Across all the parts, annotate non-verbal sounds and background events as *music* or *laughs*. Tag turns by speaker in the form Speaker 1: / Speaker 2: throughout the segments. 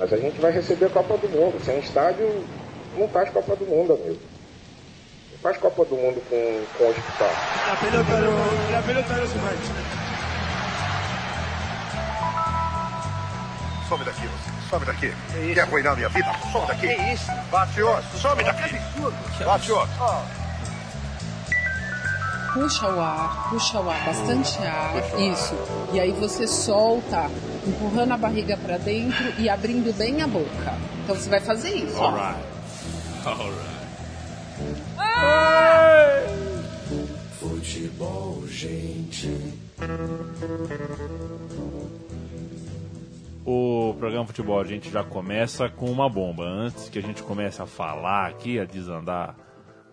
Speaker 1: Mas a gente vai receber a Copa do Mundo. Sem estádio, não faz Copa do Mundo, amigo. Não faz Copa do Mundo com, com hospital.
Speaker 2: La pelota no, la pelota no se mancha.
Speaker 3: Some daqui, você. Some daqui. Quer arruinar minha vida? Some daqui.
Speaker 2: Que isso?
Speaker 3: Bate outro. Some daqui. Bate outro.
Speaker 4: Puxa o ar, puxa o ar, bastante ar, isso. E aí você solta, empurrando a barriga pra dentro e abrindo bem a boca. Então você vai fazer isso.
Speaker 5: Alright. Alright.
Speaker 6: Futebol, gente.
Speaker 5: O programa Futebol a gente já começa com uma bomba. Antes que a gente comece a falar aqui, a desandar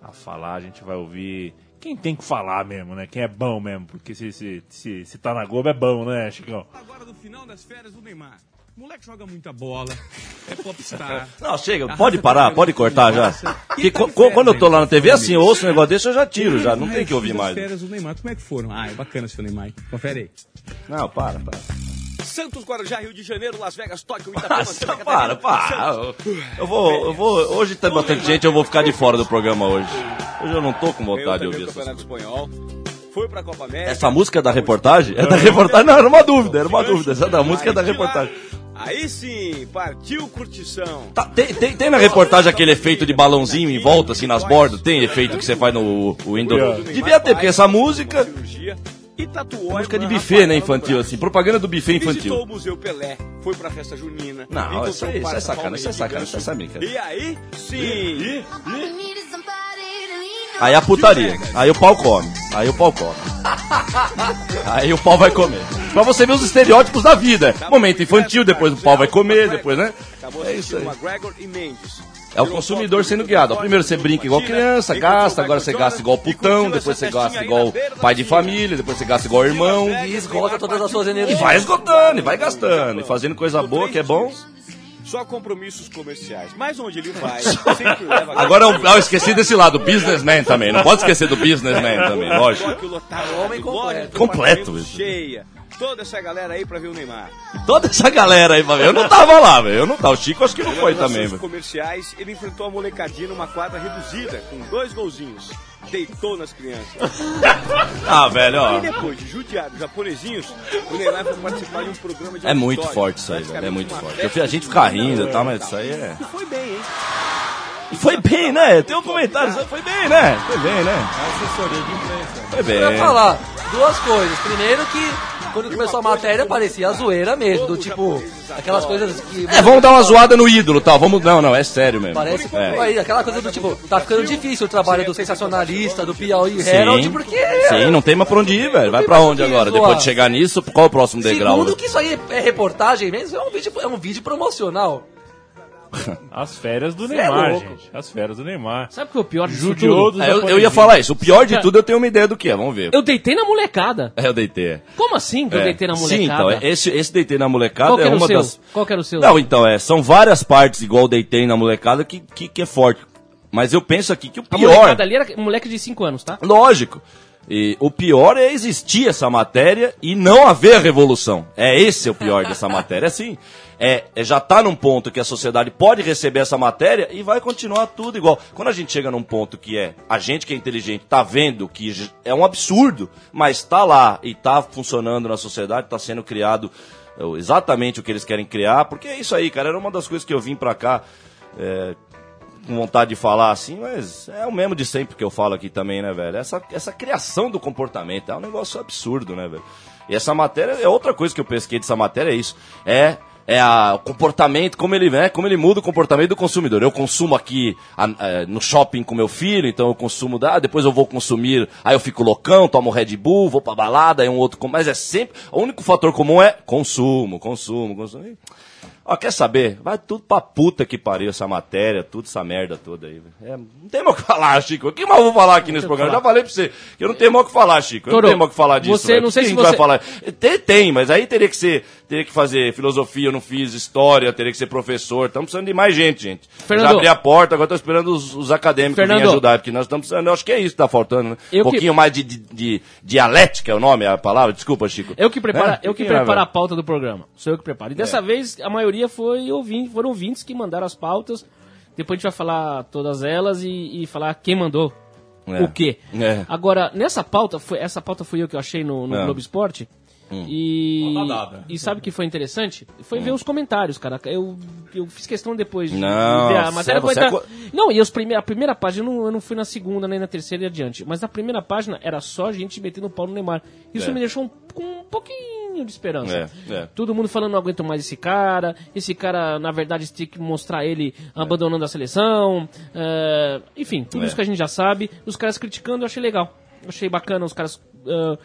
Speaker 5: a falar, a gente vai ouvir quem tem que falar mesmo, né? Quem é bom mesmo. Porque se, se, se, se tá na Globo é bom, né, Chicão?
Speaker 2: Agora no final das férias do Neymar. O moleque joga muita bola, é popstar. *laughs*
Speaker 7: Não, chega, pode parar, pode cortar já. Porque co- co- quando eu tô lá na TV, assim, eu ouço um negócio desse, eu já tiro, já, não tem que ouvir mais.
Speaker 2: férias do Neymar, como é que foram? Ah, é bacana seu Neymar. Confere aí.
Speaker 7: Não, para, para.
Speaker 2: Santos, Guarujá, Rio de Janeiro, Las Vegas, Tóquio, *laughs* Itapema,
Speaker 7: Nossa,
Speaker 2: Santa
Speaker 7: para, para. Eu, vou, eu vou. Hoje tem bastante gente, eu vou ficar de fora do programa hoje. Hoje eu não tô com vontade de ouvir essas.
Speaker 2: Espanhol. Foi pra Copa América.
Speaker 7: Essa música é da reportagem? É da reportagem? Não, era uma dúvida, era uma dúvida. Essa da música é da reportagem.
Speaker 2: Aí sim, partiu curtição.
Speaker 7: Tá, tem, tem, tem na reportagem aquele efeito de balãozinho em volta, assim, nas bordas? Tem efeito que você faz no Windows? Devia ter, porque essa música.
Speaker 2: E tatuou
Speaker 7: Música de buffet, né, infantil, assim. Propaganda do buffet
Speaker 2: Visitou
Speaker 7: infantil.
Speaker 2: o Museu Pelé, foi pra festa junina.
Speaker 7: Não, isso aí-
Speaker 2: o
Speaker 7: isso é sacana, isso é sacana, isso é brincadeira.
Speaker 2: E aí, sim.
Speaker 7: Aí a putaria. Aí o pau come. Aí o pau come. *laughs* Aí o pau vai comer. Pra você ver os estereótipos da vida. Momento infantil, depois o pau vai comer, depois, né?
Speaker 2: Acabou
Speaker 7: É isso aí.
Speaker 2: E.
Speaker 7: É o consumidor sendo guiado. Ó, Primeiro você brinca igual criança, gasta, agora você gasta igual putão, depois você gasta igual pai de família, depois você gasta igual irmão.
Speaker 8: E esgota todas as suas
Speaker 7: E
Speaker 8: energias.
Speaker 7: vai esgotando, e vai gastando, e fazendo coisa boa que é bom.
Speaker 2: Só compromissos comerciais. Mas onde ele vai, *laughs* sempre leva...
Speaker 7: Agora eu, eu esqueci desse lado, businessman também. Não pode esquecer do businessman também, lógico.
Speaker 8: Completo.
Speaker 2: Cheia. Toda essa galera aí pra ver o Neymar.
Speaker 7: Toda essa galera aí, eu não tava lá, velho. Eu não tava. O Chico acho que não foi também, velho.
Speaker 2: comerciais, ele enfrentou a molecadinha numa quadra reduzida, com dois golzinhos. Deitou nas crianças. *laughs*
Speaker 7: Ah, velho, ó.
Speaker 2: E depois de judiar os japonesinhos, o Neymar foi participar de um programa de
Speaker 7: É muito
Speaker 2: auditório,
Speaker 7: forte isso aí, velho. É muito forte. Eu, a gente fica rindo e tal, mas isso aí é.
Speaker 2: E foi bem, hein?
Speaker 7: E foi bem, né? Tem um comentário, aí foi bem, né? Foi bem, né?
Speaker 9: Assessoria de imprensa.
Speaker 7: Foi
Speaker 8: Eu ia
Speaker 7: bem.
Speaker 8: falar duas coisas. Primeiro que quando começou a matéria parecia zoeira mesmo, do tipo, aquelas coisas que.
Speaker 7: É, vamos dar uma zoada no ídolo, tal. Vamos, não, não, é sério mesmo.
Speaker 8: Parece
Speaker 7: É.
Speaker 8: aí, aquela coisa do tipo, tá ficando difícil o trabalho do sensacionalista, do Piauí Herald,
Speaker 7: Sim,
Speaker 8: porque.
Speaker 7: sim, não tem mais pra onde ir, velho. Vai pra onde agora? Depois de chegar nisso, qual o próximo degrau?
Speaker 8: Segundo que isso aí é reportagem mesmo, é um vídeo, é um vídeo promocional. *laughs*
Speaker 5: As férias do
Speaker 8: Cê é
Speaker 5: Neymar,
Speaker 8: louco.
Speaker 5: gente. As férias do Neymar.
Speaker 10: Sabe o que é o pior disso
Speaker 5: Judiou
Speaker 10: tudo?
Speaker 5: dos
Speaker 7: É, eu, eu ia falar isso. O pior de tudo, eu tenho uma ideia do que é. Vamos ver.
Speaker 10: Eu deitei na molecada.
Speaker 7: É, eu deitei.
Speaker 10: Como assim que eu
Speaker 7: É.
Speaker 10: deitei na
Speaker 7: Sim,
Speaker 10: molecada?
Speaker 7: então, é- esse, esse deitei na molecada
Speaker 10: Qual
Speaker 7: é uma
Speaker 10: seu?
Speaker 7: das.
Speaker 10: Qual que era o seu?
Speaker 7: Não, então, é, são várias partes, igual deitei na molecada, que, que, que é forte. Mas eu penso aqui que o
Speaker 10: A
Speaker 7: pior.
Speaker 10: molecada ali era moleque de 5 anos, tá?
Speaker 7: Lógico. E o pior é existir essa matéria e não haver a revolução. É esse o pior dessa matéria. Assim, é, é já tá num ponto que a sociedade pode receber essa matéria e vai continuar tudo igual. Quando a gente chega num ponto que é a gente que é inteligente tá vendo que é um absurdo, mas tá lá e tá funcionando na sociedade, tá sendo criado é, exatamente o que eles querem criar, porque é isso aí, cara. Era uma das coisas que eu vim pra cá. é, com vontade de falar assim, mas é o mesmo de sempre que eu falo aqui também, né, velho? Essa, essa criação do comportamento é um negócio absurdo, né, velho? E essa matéria, é outra coisa que eu pesquei dessa matéria, é isso. É, é a, o comportamento, como ele, né, como ele muda o comportamento do consumidor. Eu consumo aqui a- é, no shopping com meu filho, então eu consumo, da, depois eu vou consumir, aí eu fico loucão, tomo Red Bull, vou pra balada, aí um outro, mas é sempre, o único fator comum é consumo, consumo, consumo. Ó, quer saber? Vai tudo pra puta que pariu essa matéria, tudo essa merda toda aí. É, não tem mais o que *laughs* falar, Chico. O que mais eu vou falar aqui nesse programa? Já falei pra você que eu não tenho mais o que falar, Chico. Eu
Speaker 10: Toro,
Speaker 7: não tenho mais o que falar disso.
Speaker 10: você- não sei se
Speaker 7: vai
Speaker 10: você-
Speaker 7: falar? Tem, tem, mas aí teria que ser teria que fazer filosofia, eu não fiz, história, teria que ser professor. Estamos precisando de mais gente, gente.
Speaker 10: Fernando.
Speaker 7: Já abri a porta, agora estou esperando os, os acadêmicos
Speaker 10: Fernando.
Speaker 7: virem ajudar, porque nós estamos precisando, eu acho que é isso que está faltando, né? Um
Speaker 10: que-
Speaker 7: pouquinho mais de, de, de dialética é o nome, a palavra, desculpa, Chico.
Speaker 10: Eu que preparo,
Speaker 7: É?
Speaker 10: eu que preparo a pauta do programa. Sou eu que preparo. E dessa vez a maioria foi ouvinte, foram ouvintes que mandaram as pautas. Depois a gente vai falar todas elas e, e falar quem mandou
Speaker 7: É.
Speaker 10: o quê.
Speaker 7: É.
Speaker 10: Agora, nessa pauta, foi, essa pauta foi eu que eu achei no, no
Speaker 7: É.
Speaker 10: Globo Esporte. E,
Speaker 5: Pauta dada.
Speaker 10: e sabe o que foi interessante? Foi ver os comentários, cara. Eu, eu fiz questão depois de,
Speaker 7: Não,
Speaker 10: ver a matéria.
Speaker 7: você- você
Speaker 10: comentar-
Speaker 7: é
Speaker 10: Não, e os prime a primeira página, eu não, eu não fui na segunda, nem na terceira e adiante. Mas na primeira página era só gente metendo o pau no Neymar. Isso
Speaker 7: É.
Speaker 10: me deixou um, com um pouquinho de esperança.
Speaker 7: É, é.
Speaker 10: Todo mundo falando, não aguento mais esse cara. Esse cara, na verdade, tem que mostrar ele abandonando a seleção. é, enfim, tudo
Speaker 7: É.
Speaker 10: isso que a gente já sabe. Os caras criticando, eu achei legal. Eu achei bacana, os caras. é,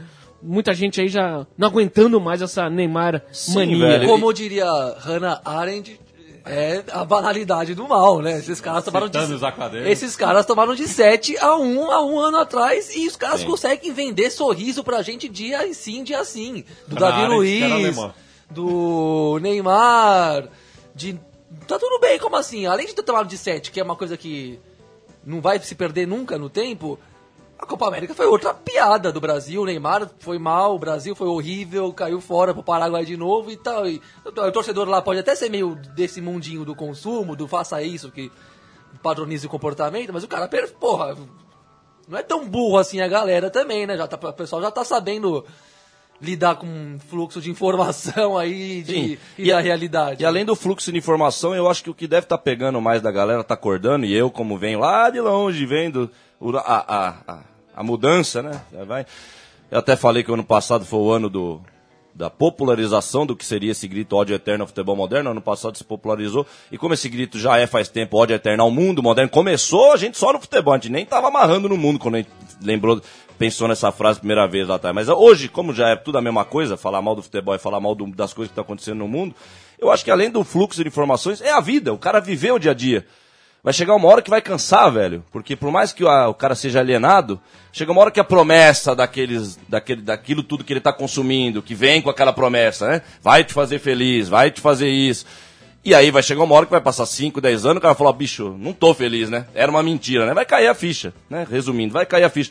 Speaker 10: muita gente aí já não aguentando mais essa Neymar mania.
Speaker 7: velho.
Speaker 8: Como diria Hannah Arendt, é a banalidade do mal, né? Esses caras tomaram de,
Speaker 5: Citando acadêmicos.
Speaker 8: esses caras tomaram de 7 a 1 a um ano atrás e os caras conseguem vender sorriso pra gente dia e sim, dia sim. Do
Speaker 5: Hannah
Speaker 8: Davi Luiz, do Neymar, de... Tá tudo bem, como assim? Além de ter tomado de 7, que é uma coisa que não vai se perder nunca no tempo, a Copa América foi outra piada do Brasil. O Neymar foi mal, o Brasil foi horrível, caiu fora pro Paraguai de novo e tal. E, o torcedor lá pode até ser meio desse mundinho do consumo, do faça isso, que padroniza o comportamento, mas o cara, porra, não é tão burro assim a galera também, né? Já tá, o pessoal já tá sabendo lidar com um fluxo de informação *laughs* aí de,
Speaker 7: Sim.
Speaker 8: e, da realidade.
Speaker 7: E além do fluxo de informação, eu acho que o que deve estar pegando mais da galera, tá acordando, e eu, como venho lá de longe, vendo a, a, a, a mudança, né? Vai. Eu até falei que o ano passado foi o ano do, da popularização do que seria esse grito ódio eterno ao futebol moderno. Ano passado se popularizou. E como esse grito já é faz tempo ódio eterno ao mundo moderno, começou a gente só no futebol. A gente nem tava amarrando no mundo quando a gente lembrou, pensou nessa frase primeira vez lá atrás. Mas hoje, como já é tudo a mesma coisa, falar mal do futebol e falar mal do- das coisas que estão acontecendo no mundo, eu acho que além do fluxo de informações, é a vida. O cara viveu o dia a dia. Vai chegar uma hora que vai cansar, velho. Porque por mais que o, cara seja alienado, chega uma hora que a promessa daqueles, daquele, daquilo tudo que ele está consumindo, que vem com aquela promessa, né? Vai te fazer feliz, vai te fazer isso. E aí vai chegar uma hora que vai passar 5, 10 anos, o cara vai falar, bicho, não tô feliz, né? Era uma mentira, né? Vai cair a ficha, né? Resumindo, vai cair a ficha.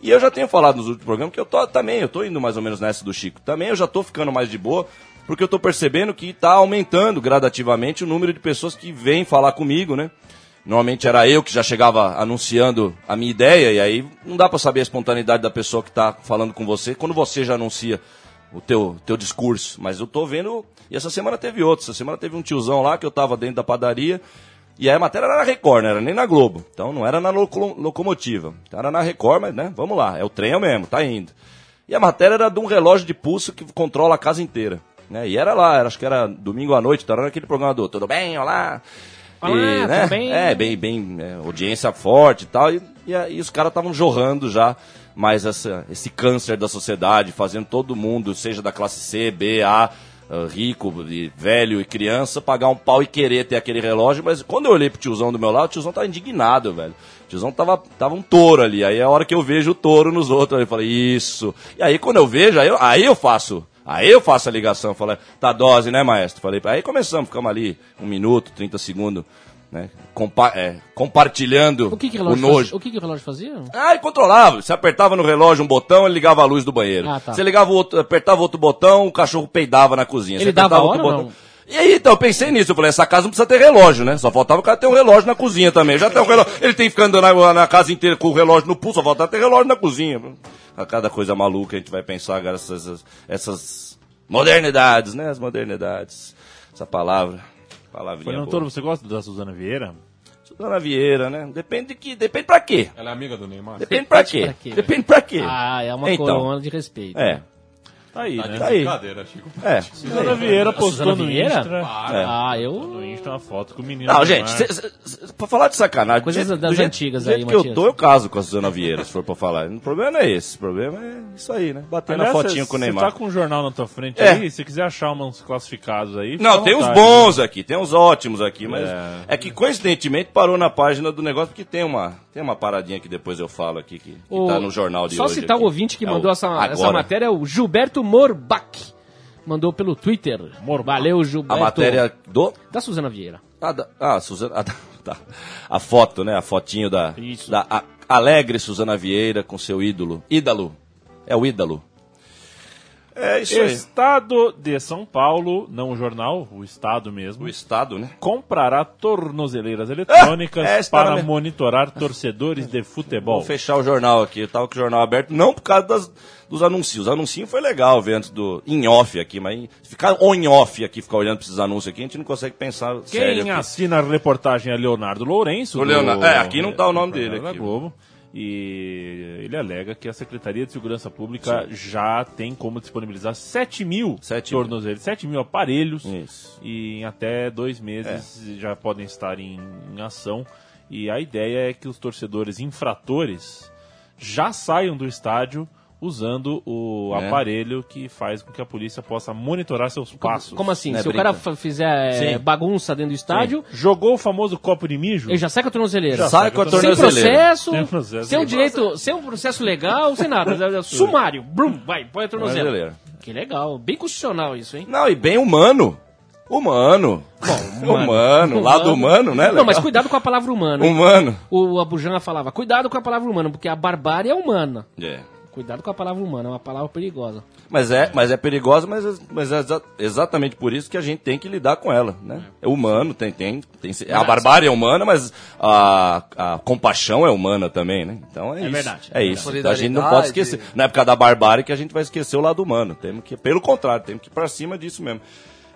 Speaker 7: E eu já tenho falado nos últimos programas que eu tô também, eu tô indo mais ou menos nessa do Chico. Também eu já tô ficando mais de boa, porque eu tô percebendo que tá aumentando gradativamente o número de pessoas que vêm falar comigo, né? Normalmente era eu que já chegava anunciando a minha ideia, e aí não dá pra saber a espontaneidade da pessoa que tá falando com você quando você já anuncia o teu, teu discurso. Mas eu tô vendo. E essa semana teve outro. Essa semana teve um tiozão lá que eu tava dentro da padaria. E aí a matéria era na Record, não era nem na Globo. Então não era na loco- locomotiva. Então era na Record, mas né, vamos lá. É o trem mesmo, tá indo. E a matéria era de um relógio de pulso que controla a casa inteira. Né? E era lá, era- acho que era domingo à noite, então era aquele programa do Tudo bem, olá. E, né,
Speaker 10: tudo bem?
Speaker 7: É, bem, bem, é, audiência forte e tal. E, e, aí os caras estavam jorrando já mais essa, esse câncer da sociedade, fazendo todo mundo, seja da classe C, B, A, ah, rico, e velho e criança, pagar um pau e querer ter aquele relógio. Mas quando eu olhei pro tiozão do meu lado, o tiozão tava indignado, velho. O tiozão tava, tava um touro ali. Aí é a hora que eu vejo o touro nos outros, eu falei, isso. E aí quando eu vejo, aí eu, aí eu faço. Aí eu faço a ligação, falei, tá dose, né, maestro? Falei, aí começamos, ficamos ali, um minuto, 30 segundos, né? compa é, compartilhando
Speaker 10: O que, que o
Speaker 7: o
Speaker 10: relógio
Speaker 7: nojo.
Speaker 10: fazia? O que, que o relógio fazia?
Speaker 7: Ah, ele controlava. Você apertava no relógio um botão, ele ligava a luz do banheiro.
Speaker 10: Ah, tá.
Speaker 7: Você ligava o outro, apertava outro botão, o cachorro peidava na cozinha.
Speaker 10: Ele
Speaker 7: Você
Speaker 10: dava
Speaker 7: apertava
Speaker 10: hora
Speaker 7: botão.
Speaker 10: não?
Speaker 7: E aí, então, eu pensei nisso. Eu falei, essa casa não precisa ter relógio, né? Só faltava o cara ter um relógio na cozinha também. Já tem um relógio. Ele tem que ficar andando na, na casa inteira com o relógio no pulso, só faltava ter relógio na cozinha. A cada coisa maluca a gente vai pensar agora essas, essas modernidades, né? As modernidades. Essa palavra. Palavrinha
Speaker 5: Fernando. Toro, você gosta da Suzana Vieira?
Speaker 7: Dona Vieira, né? Depende de que. Depende pra quê?
Speaker 5: Ela é amiga do Neymar?
Speaker 7: Depende pra quê?
Speaker 10: pra quê?
Speaker 7: Depende pra quê?
Speaker 10: Ah, é uma
Speaker 7: Então.
Speaker 10: corona de respeito.
Speaker 7: É.
Speaker 5: Tá aí, né?
Speaker 7: Tá aí.
Speaker 5: Brincadeira, Chico.
Speaker 7: É.
Speaker 5: Suzana Vieira postou no
Speaker 10: Vieira?
Speaker 5: Insta.
Speaker 10: Ah, eu.
Speaker 5: No Insta uma foto com o menino.
Speaker 7: Não, gente, cê, cê, cê- pra falar de sacanagem.
Speaker 10: Coisas das
Speaker 7: jeito-
Speaker 10: antigas
Speaker 7: do jeito
Speaker 10: aí,
Speaker 7: que eu tô, eu caso com a Suzana Vieira, se for pra falar. O problema não é esse. O problema é isso aí, né? Bater na
Speaker 5: cê-
Speaker 7: com o Neymar.
Speaker 5: tá com um jornal na tua frente
Speaker 7: É.
Speaker 5: aí, se quiser achar uns classificados aí.
Speaker 7: Não, tem uns bons aqui, tem uns ótimos aqui, mas
Speaker 5: É.
Speaker 7: é. que coincidentemente parou na página do negócio, porque tem uma, tem uma paradinha que depois eu falo aqui, que, que
Speaker 10: O-
Speaker 7: tá no jornal de
Speaker 10: Só
Speaker 7: hoje.
Speaker 10: citar
Speaker 7: aqui.
Speaker 10: o ouvinte que
Speaker 7: É
Speaker 10: mandou
Speaker 7: o
Speaker 10: essa, essa matéria é o Gilberto Morbach. mandou pelo Twitter. Valeu,
Speaker 7: A
Speaker 10: Gilberto.
Speaker 7: matéria do.
Speaker 10: Da Suzana Vieira.
Speaker 7: Ah, da, ah Suzana. ah, *laughs* tá. A foto, né? A fotinho da.
Speaker 10: Isso.
Speaker 7: Da a- alegre Suzana Vieira com seu ídolo. Ídalo. É o ídolo. É isso aí.
Speaker 5: Estado de São Paulo, não o jornal, o Estado mesmo,
Speaker 7: O Estado, né?
Speaker 5: comprará tornozeleiras eletrônicas *laughs*
Speaker 7: é, na
Speaker 5: para
Speaker 7: minha-
Speaker 5: monitorar torcedores de futebol.
Speaker 7: Vou fechar o jornal aqui. Eu tava com o jornal aberto, não por causa das- dos anúncios. Os anúncios foi legal ver antes do. em off aqui, mas ficar on off aqui, ficar olhando pra esses anúncios aqui, a gente não consegue pensar sério.
Speaker 5: Quem
Speaker 7: aqui.
Speaker 5: assina a reportagem é Leonardo Lourenço.
Speaker 7: O Leonardo- é, aqui não tá o nome
Speaker 5: do
Speaker 7: dele aqui.
Speaker 5: Da Globo. E ele alega que a Secretaria de Segurança Pública já tem como disponibilizar 7 mil
Speaker 7: 7 mil.
Speaker 5: tornozeleiros, 7 mil aparelhos.
Speaker 7: Isso.
Speaker 5: E em até dois meses
Speaker 7: É.
Speaker 5: já podem estar em, em ação. E a ideia é que os torcedores infratores já saiam do estádio usando o
Speaker 7: É.
Speaker 5: aparelho que faz com que a polícia possa monitorar seus passos.
Speaker 10: Como assim?
Speaker 7: Não é
Speaker 10: Se o cara
Speaker 7: brinca.
Speaker 10: fizer é,
Speaker 5: Sim.
Speaker 10: bagunça dentro do estádio,
Speaker 5: Jogou o famoso copo de mijo?
Speaker 10: ele já sai com a tornozeleira.
Speaker 5: Já
Speaker 7: Sai com a
Speaker 10: Sem
Speaker 7: tornozeleira.
Speaker 10: processo,
Speaker 5: Sem processo.
Speaker 10: sem um direito, sem um processo legal, sem nada. *laughs* Sumário, brum, vai, põe a tornozeleira. Que legal, bem constitucional isso, hein?
Speaker 7: Não, e bem humano. Humano. *laughs* humano. Lado humano, né?
Speaker 10: Não, mas
Speaker 7: legal?
Speaker 10: cuidado com a palavra humano.
Speaker 7: Humano.
Speaker 10: O Abujan falava, cuidado com a palavra humano, porque a barbárie é humana.
Speaker 7: É.
Speaker 10: Cuidado com a palavra humana, é uma palavra perigosa.
Speaker 7: Mas é, mas é perigosa, mas, é- mas é exa- exatamente por isso que a gente tem que lidar com ela, né? É humano, tem, tem, tem a barbárie é humana, mas a, a compaixão é humana também, né? Então é, isso.
Speaker 10: verdade.
Speaker 7: É isso. Então a gente não pode esquecer. Não é por causa da barbárie que a gente vai esquecer o lado humano. Temos que, pelo contrário, temos que ir pra cima disso mesmo.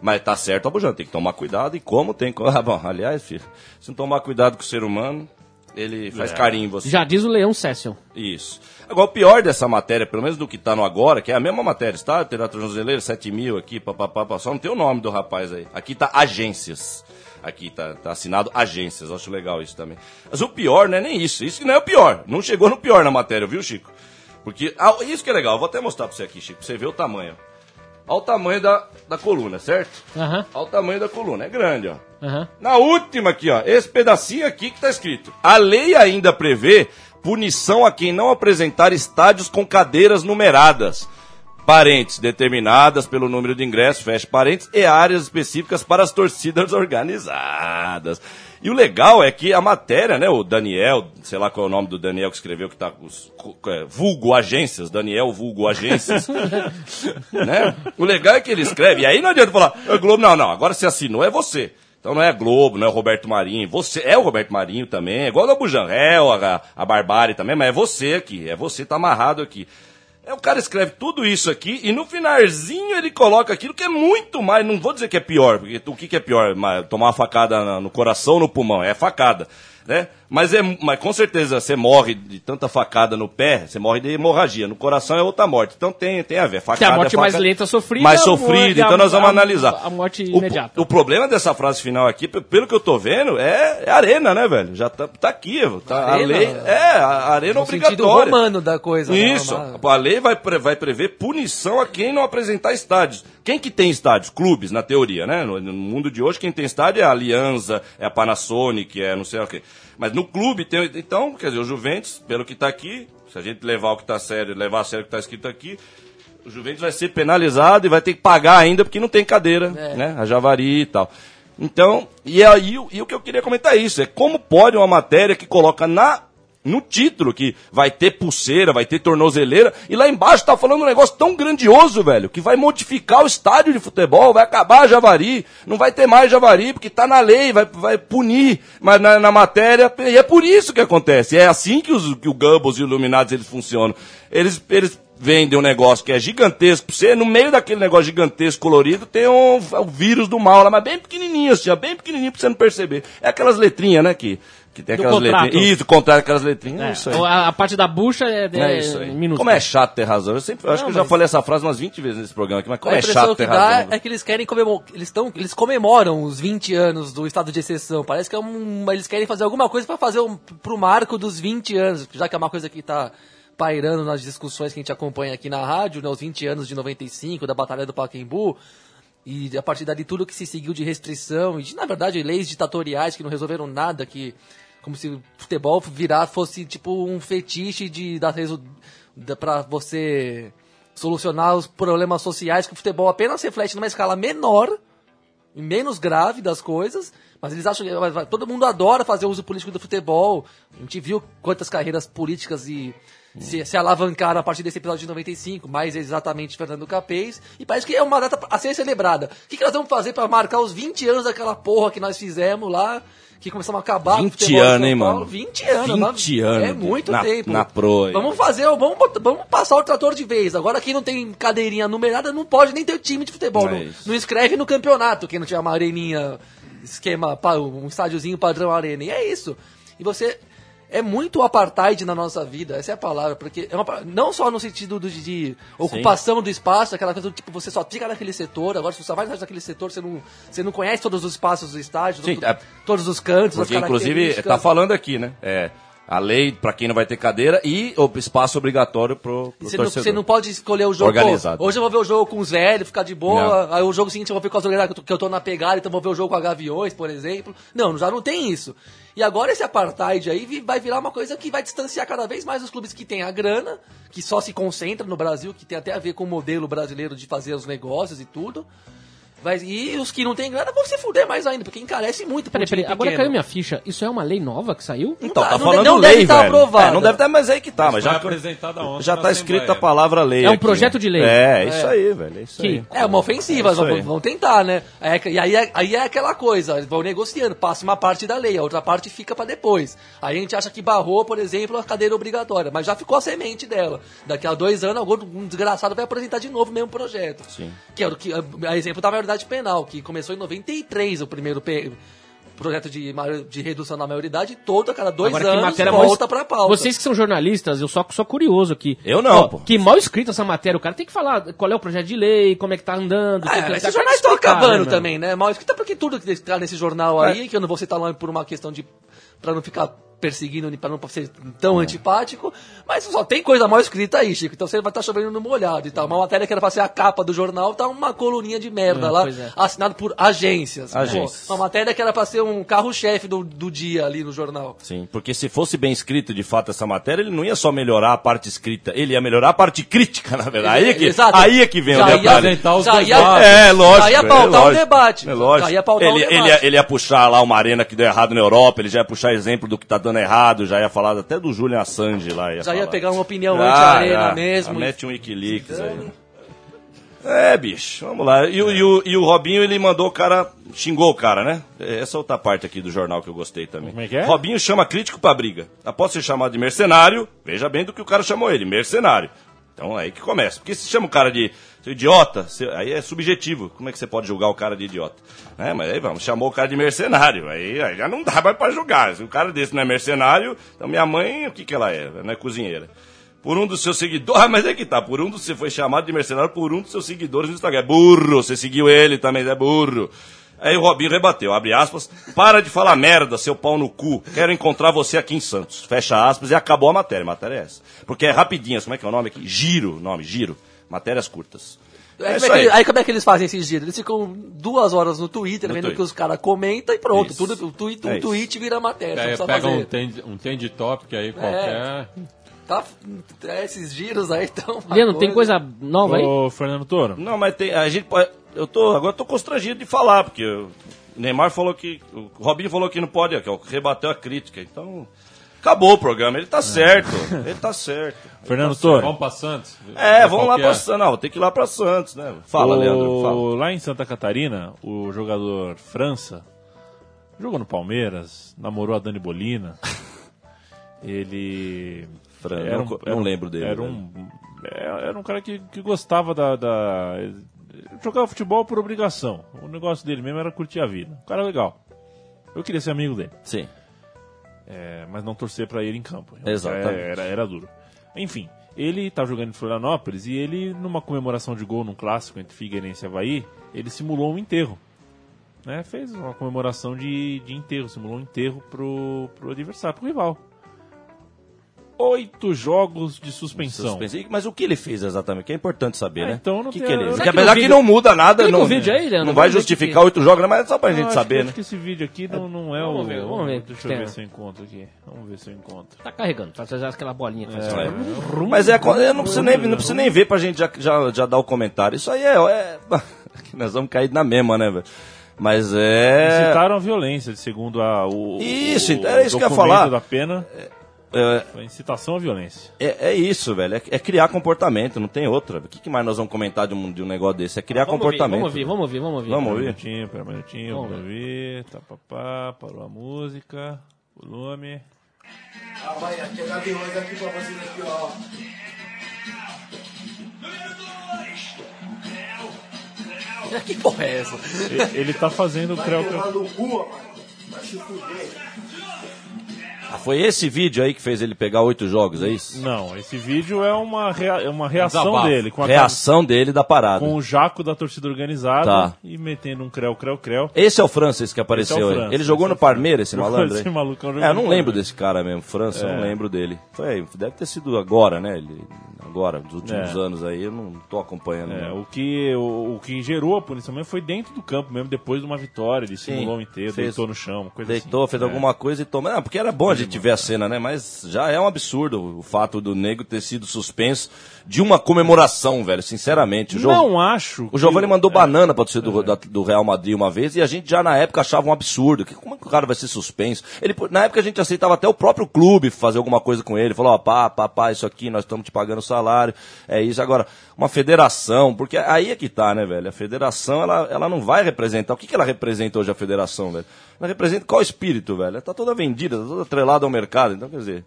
Speaker 7: Mas tá certo, Abujão, tem que tomar cuidado e como tem. que- *laughs* Ah, bom, aliás, filho, se não tomar cuidado com o ser humano, ele faz carinho em você.
Speaker 10: Já diz o Leão Cécio.
Speaker 7: Isso. Agora, o pior dessa matéria, pelo menos do que tá no agora, que é a mesma matéria, está? Terá tornozeleira, 7 mil aqui, papapá, só não tem o nome do rapaz aí. Aqui tá agências. Aqui tá, tá assinado agências, acho legal isso também. Mas o pior não é nem isso, isso que não é o pior. Não chegou no pior na matéria, viu, Chico? Porque, ah, isso que é legal, eu vou até mostrar pra você aqui, Chico, pra você ver o tamanho. Olha o tamanho da, da coluna, certo?
Speaker 10: Aham,
Speaker 7: Olha o tamanho da coluna, é grande, ó.
Speaker 10: Aham.
Speaker 7: Na última aqui, ó, esse pedacinho aqui que tá escrito. A lei ainda prevê punição a quem não apresentar estádios com cadeiras numeradas. Parentes determinadas pelo número de ingressos, fecha parentes, e áreas específicas para as torcidas *laughs* organizadas. E o legal é que a matéria, né, o Daniel, sei lá qual é o nome do Daniel que escreveu, que tá com os é, vulgo agências, Daniel vulgo agências, *laughs* né? O legal é que ele escreve, e aí não adianta falar, Globo, não, não, agora você assinou, é você. Então não é a Globo, não é o Roberto Marinho, você é o Roberto Marinho também, é igual Bujan, é a, a Barbárie também, mas é você aqui, é você, tá amarrado aqui. É, o cara escreve tudo isso aqui e no finalzinho ele coloca aquilo que é muito mais, não vou dizer que é pior, porque o que, que é pior? Ma- Tomar uma facada no coração ou no pulmão? É facada, né? Mas, é, mas com certeza você morre de tanta facada no pé, você morre de hemorragia. No coração é outra morte. Então tem, tem a ver. Facada
Speaker 10: Tem a morte
Speaker 7: é
Speaker 10: mais lenta sofrida,
Speaker 7: Mais sofrida,
Speaker 10: morte-
Speaker 7: então
Speaker 10: a-
Speaker 7: nós vamos
Speaker 10: a-
Speaker 7: analisar.
Speaker 10: a morte
Speaker 7: O-
Speaker 10: imediata.
Speaker 7: O, problema dessa frase final aqui, pelo que eu tô vendo, é, é arena, né, velho? Já tá, tá aqui, tá,
Speaker 8: Arena?
Speaker 7: a lei. É, a arena
Speaker 8: No sentido
Speaker 7: obrigatória.
Speaker 8: romano da coisa. né?
Speaker 7: Isso.
Speaker 8: Uma-
Speaker 7: A lei vai, pre- vai prever punição a quem não apresentar estádios. Quem que tem estádios? Clubes, na teoria, né? No, no mundo de hoje, quem tem estádio é a Aliança, é a Panasonic, é não sei o quê. Mas no clube tem. Então, quer dizer, o Juventus, pelo que está aqui, se a gente levar o que está sério, levar a sério o que está escrito aqui, o Juventus vai ser penalizado e vai ter que pagar ainda porque não tem cadeira, né? A Javari e tal. Então, e aí o- e o que eu queria comentar é isso, é como pode uma matéria que coloca na no título que vai ter pulseira, vai ter tornozeleira, e lá embaixo tá falando um negócio tão grandioso, velho, que vai modificar o estádio de futebol, vai acabar a Javari, não vai ter mais Javari, porque tá na lei, vai, vai punir, mas na, na matéria, e é por isso que acontece, é assim que, os, que o Goebbels e o Illuminati eles funcionam. Eles, eles vendem um negócio que é gigantesco você, no meio daquele negócio gigantesco colorido tem um, o vírus do mal lá, mas bem pequenininho assim, ó, bem pequenininho pra você não perceber. É aquelas letrinhas, né, que, que tem aquelas letrinhas. Isso, contrário aquelas letrinhas. É,
Speaker 10: É,
Speaker 7: isso aí.
Speaker 10: a, a parte da bucha é, é,
Speaker 7: É isso aí. Como é chato ter razão. Eu, sempre, eu acho
Speaker 8: Não,
Speaker 7: que eu já falei essa frase umas 20 vezes nesse programa aqui, mas como
Speaker 8: a
Speaker 7: é
Speaker 8: impressão
Speaker 7: chato
Speaker 8: que
Speaker 7: ter
Speaker 8: dá
Speaker 7: razão.
Speaker 8: é que eles querem comemorar, eles, tão, eles comemoram os 20 anos do estado de exceção. Parece que é um, eles querem fazer alguma coisa para fazer um, pro marco dos 20 anos, já que é uma coisa que tá pairando nas discussões que a gente acompanha aqui na rádio, né, os 20 anos de 95, da Batalha do Pacaembu, e a partir dali tudo que se seguiu de restrição, e de, na verdade, leis ditatoriais que não resolveram nada, que como se futebol virar fosse tipo um fetiche de da, resu- da, pra você solucionar os problemas sociais que o futebol apenas reflete numa escala menor e menos grave das coisas, mas eles acham que todo mundo adora fazer uso político do futebol. A gente viu quantas carreiras políticas e se, se alavancaram a partir desse episódio de 95, mais exatamente Fernando Capês, e parece que é uma data a ser celebrada. O que, que nós vamos fazer para marcar os 20 anos daquela porra que nós fizemos lá? Que começamos a acabar
Speaker 7: 20
Speaker 8: com o futebol de
Speaker 7: anos, hein, mano?
Speaker 8: 20 anos,
Speaker 7: 20
Speaker 8: né?
Speaker 7: anos,
Speaker 8: É muito
Speaker 7: na-
Speaker 8: tempo.
Speaker 7: na proa aí.
Speaker 8: Vamos fazer, vamos, vamos passar o trator de vez. Agora quem não tem cadeirinha numerada não pode nem ter time de futebol.
Speaker 7: É
Speaker 8: não, não escreve no campeonato, quem não tiver uma areninha, esquema, um estádiozinho padrão arena. E é isso. E você. É muito apartheid na nossa vida, essa é a palavra, porque é uma não só no sentido do- de, ocupação do espaço, aquela coisa do tipo, você só fica naquele setor, agora se você só vai naquele setor, você não, você não conhece todos os espaços do estádio,
Speaker 7: Sim,
Speaker 8: todo-
Speaker 7: é-
Speaker 8: todos os cantos,
Speaker 7: Porque, inclusive, tá falando aqui, né? É, a lei pra quem não vai ter cadeira e o espaço obrigatório pro, pro
Speaker 8: Você não,
Speaker 7: torcedor.
Speaker 8: você não pode escolher o jogo.
Speaker 7: Organizado.
Speaker 8: Pô, hoje eu vou ver o jogo com os velhos, ficar de boa. Aí o jogo seguinte eu vou ver com as olheiras que eu tô- na pegada, então vou ver o jogo com a Gaviões, por exemplo. Não, já não tem isso. E agora esse apartheid aí vai virar uma coisa que vai distanciar cada vez mais os clubes que têm a grana, que só se concentra no Brasil, que tem até a ver com o modelo brasileiro de fazer os negócios e tudo. Vai- e os que não têm grana vão se fuder mais ainda, porque encarece muito. pra
Speaker 10: Peraí, peraí, agora caiu minha ficha. Isso é uma lei nova que saiu?
Speaker 7: Então,
Speaker 8: Não
Speaker 7: tá
Speaker 8: tá-
Speaker 7: falando
Speaker 8: não
Speaker 7: lei,
Speaker 8: deve tá
Speaker 7: velho.
Speaker 8: aprovada.
Speaker 7: É, não deve estar, mas aí que tá. Mas já,
Speaker 9: apresentada ontem
Speaker 7: já tá escrita a palavra lei
Speaker 10: É um
Speaker 7: aqui.
Speaker 10: projeto de lei.
Speaker 7: É, isso aí, velho. É isso
Speaker 10: Que-
Speaker 7: aí.
Speaker 8: É uma ofensiva,
Speaker 7: É isso
Speaker 8: vão, tentar, né? É, e aí é, aí é aquela coisa, eles vão negociando, passa uma parte da lei, a outra parte fica pra depois. Aí a gente acha que barrou, por exemplo, a cadeira obrigatória, mas já ficou a semente dela. Daqui a dois anos, algum um desgraçado vai apresentar de novo o mesmo projeto.
Speaker 7: Sim.
Speaker 8: Que é o que, a exemplo da maioridade penal, que começou em 93 o primeiro pe- projeto de, maior- de redução da maioridade, todo a cada dois
Speaker 10: Agora, que
Speaker 8: anos
Speaker 10: matéria
Speaker 8: volta
Speaker 10: mal-
Speaker 8: pra pauta.
Speaker 10: Vocês que são jornalistas, eu só sou curioso aqui.
Speaker 7: Eu não,
Speaker 10: Ó,
Speaker 7: pô.
Speaker 10: Que mal escrito essa matéria. O cara tem que falar qual é o projeto de lei, como é que tá andando. que-
Speaker 8: É,
Speaker 10: tem
Speaker 8: esses
Speaker 10: que
Speaker 8: jornais estão acabando
Speaker 10: né,
Speaker 8: também, né? Mal escrito é porque tudo que está nesse jornal aí, que eu não vou citar nome por uma questão de. pra não ficar perseguindo, pra não ser tão antipático, mas só tem coisa mal escrita aí, Chico. Então você vai estar chovendo no molhado e tal. Uma matéria que era pra ser a capa do jornal, tá uma coluninha de merda
Speaker 10: É,
Speaker 8: lá,
Speaker 10: é.
Speaker 8: assinado por agências. Pô,
Speaker 7: Agências.
Speaker 8: uma matéria que era pra ser um carro-chefe do, do dia ali no jornal.
Speaker 7: Sim, porque se fosse bem escrito de fato essa matéria, ele não ia só melhorar a parte escrita, ele ia melhorar a parte crítica, na verdade. Aí é que,
Speaker 8: Exato.
Speaker 7: aí é que vem o
Speaker 8: Já ia-
Speaker 7: detalhe.
Speaker 9: apresentar os
Speaker 8: já ia-.
Speaker 7: É, lógico.
Speaker 8: Já ia
Speaker 7: é
Speaker 8: pautar o
Speaker 7: lógico.
Speaker 8: debate.
Speaker 7: É lógico.
Speaker 8: Já ia pautar o
Speaker 7: ele,
Speaker 8: debate.
Speaker 7: Ele ia, ele ia puxar lá uma arena que deu errado na Europa, ele já ia puxar exemplo do que tá dando errado, já ia falar até do Julian Assange lá. Ia
Speaker 8: Já ia
Speaker 7: falar.
Speaker 8: pegar uma opinião
Speaker 7: Já,
Speaker 8: anti-arena
Speaker 7: já.
Speaker 8: mesmo.
Speaker 7: Já Mete um Wikileaks aí. É, bicho, vamos lá. E, o- e o, e o Robinho, ele mandou o cara, xingou o cara, né? Essa é outra parte aqui do jornal que eu gostei também.
Speaker 5: Como é que é?
Speaker 7: Robinho chama crítico pra briga. Após ser chamado de mercenário, veja bem do que o cara chamou ele, mercenário. Então é aí que começa. Porque se chama o cara de seu idiota, você- aí é subjetivo. Como é que você pode julgar o cara de idiota? É, mas aí vamos, chamou o cara de mercenário. Aí, aí já não dá mais pra julgar. Se um cara desse não é mercenário, então minha mãe, o que que ela é? Ela não é cozinheira. Por um dos seus seguidores. *laughs* Ah, mas é que tá. Por um dos. Você foi chamado de mercenário por um dos seus seguidores no Instagram. É burro. Você seguiu ele também, é burro. Aí o Robinho rebateu, abre aspas. Para de falar merda, seu pau no cu. Quero encontrar você aqui em Santos. Fecha aspas e acabou a matéria. A matéria é essa. Porque é rapidinha. Como é que é o nome aqui? Giro. Nome, giro. Matérias curtas.
Speaker 8: Aí,
Speaker 7: É
Speaker 8: como é que,
Speaker 7: aí.
Speaker 8: aí como é que eles fazem esses dias? Eles ficam duas horas no Twitter,
Speaker 7: No
Speaker 8: vendo
Speaker 7: Twitter.
Speaker 8: que os caras comentam e pronto.
Speaker 7: Isso.
Speaker 8: Tudo, o tweet,
Speaker 7: É
Speaker 8: um
Speaker 7: isso.
Speaker 8: tweet vira matéria.
Speaker 9: Aí pega
Speaker 8: fazer.
Speaker 9: um trend, um trend topic aí qualquer.
Speaker 8: Tá, é, esses giros aí estão.
Speaker 10: Leandro, tem coisa nova aí?
Speaker 5: Ô, Fernando Toro.
Speaker 7: Não, mas tem, a gente pode. Eu tô, agora tô constrangido de falar, porque o Neymar falou que. O Robinho falou que não pode, que rebateu a crítica. Então. Acabou o programa, ele tá certo. Ele tá certo.
Speaker 5: Fernando Toro.
Speaker 9: Vamos pra Santos?
Speaker 7: É, vamos lá pra
Speaker 9: é.
Speaker 7: Santos. Não, tem que ir lá pra Santos, né? Fala,
Speaker 5: O-
Speaker 7: Leandro, fala.
Speaker 5: Lá em Santa Catarina, o jogador França jogou no Palmeiras, namorou a Dani Bolina. *laughs* Ele.
Speaker 7: Fran, não- não lembro dele,
Speaker 5: Era
Speaker 7: velho.
Speaker 5: um, é- era um cara que, que gostava da, da. Jogava futebol por obrigação. O negócio dele mesmo era curtir a vida. Um cara legal. Eu queria ser amigo dele.
Speaker 7: Sim.
Speaker 5: É, mas não torcer pra ele em campo.
Speaker 7: Exatamente.
Speaker 5: Era, era duro. Enfim, ele tá jogando em Florianópolis e ele, numa comemoração de gol num clássico entre Figueirense e Havaí, ele simulou um enterro. Né? Fez uma comemoração de, de enterro, simulou um enterro pro, pro adversário, pro rival. Oito jogos de suspensão.
Speaker 7: Suspense- Mas o que ele fez exatamente? Que é importante saber,
Speaker 5: Ah,
Speaker 7: né?
Speaker 5: então não
Speaker 7: que
Speaker 5: tem-
Speaker 7: que ele... Porque
Speaker 10: que
Speaker 7: apesar que
Speaker 10: vídeo-
Speaker 7: não muda nada,
Speaker 10: Clica
Speaker 7: não,
Speaker 10: o vídeo aí, Leandro,
Speaker 7: não vai justificar
Speaker 10: que-
Speaker 7: oito jogos, né? mas é só pra
Speaker 5: Não,
Speaker 7: gente
Speaker 5: acho
Speaker 7: saber,
Speaker 5: que,
Speaker 7: né?
Speaker 5: Acho que esse vídeo aqui não, não é o.
Speaker 10: Vamos ver, vamos ver.
Speaker 5: Deixa eu
Speaker 10: Tem.
Speaker 5: ver se eu encontro aqui. Vamos ver se eu encontro.
Speaker 10: Tá carregando, faz aquela bolinha. que faz
Speaker 7: É.
Speaker 10: Rum,
Speaker 7: Mas é, eu não preciso nem, não preciso nem ver pra gente já, já, já dar o comentário. Isso aí é. é *laughs* nós vamos cair na mesma, né, velho? Mas é.
Speaker 5: Incitaram a violência, segundo a, o.
Speaker 7: Isso,
Speaker 5: o,
Speaker 7: era isso que eu ia falar.
Speaker 5: da pena.
Speaker 7: É,
Speaker 5: Foi incitação à violência.
Speaker 7: é, é isso, velho. É, é criar comportamento, não tem outra. O que, que mais nós vamos comentar de um, de um negócio desse? É criar
Speaker 10: Vamos ouvir,
Speaker 7: comportamento.
Speaker 10: Vamos ouvir, vamos ouvir, vamos ouvir.
Speaker 7: Vamos
Speaker 5: Pera um
Speaker 7: ouvir?
Speaker 5: minutinho, pera um minutinho,
Speaker 10: Vamos
Speaker 5: vamos ouvir. Tá, pá, pá, parou a música. Volume.
Speaker 6: Amanhã, chega de hoje aqui pra vocês *laughs* aqui, ó.
Speaker 8: Que porra é essa?
Speaker 5: Ele, ele tá fazendo o creu, creu.
Speaker 6: Tomar no cu, mano. Vai se fuder.
Speaker 7: Ah, foi esse vídeo aí que fez ele pegar oito jogos, é isso?
Speaker 5: Não, esse vídeo é uma, rea- é uma reação
Speaker 9: Desabafo.
Speaker 5: dele. Com, a,
Speaker 7: Reação dele da parada.
Speaker 5: com o jaco da torcida organizada
Speaker 7: Tá.
Speaker 5: e metendo um creu, creu, creu.
Speaker 7: Esse é o Francis que apareceu
Speaker 5: Esse é
Speaker 7: aí.
Speaker 5: Francis,
Speaker 7: Ele jogou
Speaker 5: é
Speaker 7: no. Parmeira, esse malandro aí?
Speaker 5: esse malucão, jogou
Speaker 7: É, eu não lembro desse cara mesmo, França, eu
Speaker 5: É.
Speaker 7: não lembro dele. Foi, deve ter sido agora, né? Ele, agora, nos últimos
Speaker 5: É.
Speaker 7: anos aí, eu não tô acompanhando.
Speaker 5: É,
Speaker 7: não.
Speaker 5: o, que, o, o que gerou a punição mesmo foi dentro do campo mesmo, depois de uma vitória. Ele simulou um inteiro,
Speaker 7: fez-
Speaker 5: deitou no chão, coisa
Speaker 7: Deitou,
Speaker 5: assim.
Speaker 7: fez
Speaker 5: É.
Speaker 7: alguma coisa e tomou. Ah, porque era bom a gente ver a cena, né? Mas já é um absurdo o fato do nego ter sido suspenso de uma comemoração, velho. Sinceramente. O
Speaker 5: Não acho.
Speaker 7: O Giovanni mandou
Speaker 5: é.
Speaker 7: banana pra torcida do, da- do Real Madrid uma vez e a gente já na época achava um absurdo. Que, como é que o cara vai ser suspenso? Ele, na época a gente aceitava até o próprio clube fazer alguma coisa com ele. Falou, ó, pá, pá, pá, isso aqui, nós estamos te pagando salário. É isso. Agora, uma federação, porque aí é que tá, né, velho? A federação, ela, ela não vai representar. O que, que ela representa hoje, a federação, velho? Ela representa qual espírito, velho? Tá toda vendida, tá toda atrelada ao mercado. Então, quer dizer.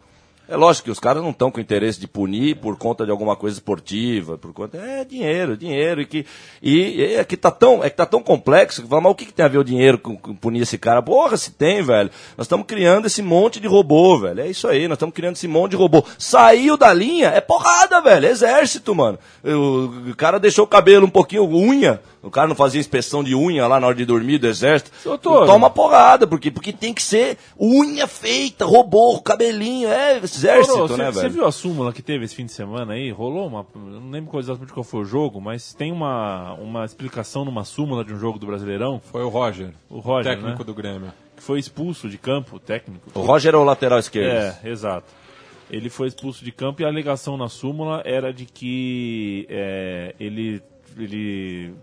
Speaker 7: É lógico que os caras não estão com interesse de punir por conta de alguma coisa esportiva, por conta é dinheiro, dinheiro e que e, e é que tá tão é que tá tão complexo que fala, mas o que, que tem a ver o dinheiro com, com punir esse cara? Porra, se tem, velho. Nós estamos criando esse monte de robô, velho. É isso aí, nós estamos criando esse monte de robô. Saiu da linha, é porrada, velho. É exército, mano. O, o cara deixou o cabelo um pouquinho unha. O cara não fazia inspeção de unha lá na hora de dormir do exército.
Speaker 5: Doutor.
Speaker 7: Toma porrada, porque, porque tem que ser unha feita, robô, cabelinho, é exército,
Speaker 5: Ô,
Speaker 7: né,
Speaker 5: Você
Speaker 7: velho?
Speaker 5: viu a súmula que teve esse fim de semana aí? Rolou uma. Não lembro exatamente qual foi o jogo, mas tem uma, uma explicação numa súmula de um jogo do Brasileirão.
Speaker 9: Foi o Roger,
Speaker 5: O Roger,
Speaker 9: técnico
Speaker 5: né?
Speaker 9: do Grêmio.
Speaker 5: Que foi expulso de campo, o técnico.
Speaker 7: O Roger é o lateral esquerdo.
Speaker 5: É, exato. Ele foi expulso de campo e a alegação na súmula era de que é, ele. ele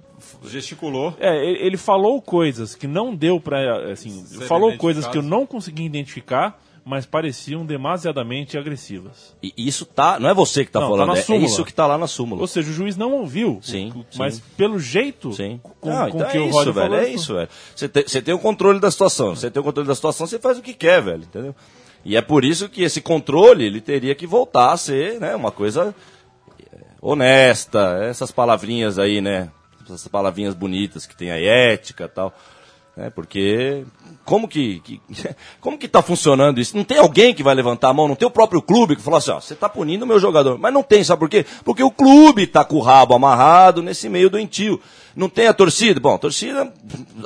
Speaker 9: Gesticulou.
Speaker 5: é, ele falou coisas que não deu pra. Assim,
Speaker 9: Ser
Speaker 5: falou coisas que eu não consegui identificar, mas pareciam demasiadamente agressivas.
Speaker 7: E isso tá. Não é você que tá
Speaker 5: Não, tá
Speaker 7: falando,
Speaker 5: na
Speaker 7: é- é, isso que tá lá na súmula.
Speaker 5: Ou seja, o juiz não ouviu.
Speaker 7: Sim,
Speaker 5: o-
Speaker 7: sim.
Speaker 5: Mas pelo jeito
Speaker 7: Sim.
Speaker 5: com,
Speaker 7: Não,
Speaker 5: com
Speaker 7: então
Speaker 5: que
Speaker 7: é
Speaker 5: o
Speaker 7: isso, velho.
Speaker 5: falou.
Speaker 7: É isso, velho. Você tem, você tem o controle da situação. Você tem o controle da situação, você faz o que quer, velho. Entendeu? E é por isso que esse controle ele teria que voltar a ser, né, uma coisa é, honesta. Essas palavrinhas aí, né? Essas palavrinhas bonitas que tem aí, ética tal. né, porque como que, que *laughs* como que tá funcionando isso? Não tem alguém que vai levantar a mão, não tem o próprio clube que fala assim, ó, você tá punindo o meu jogador. Mas não tem, sabe por quê? Porque o clube tá com o rabo amarrado nesse meio doentio. Não tem a torcida? Bom, a torcida,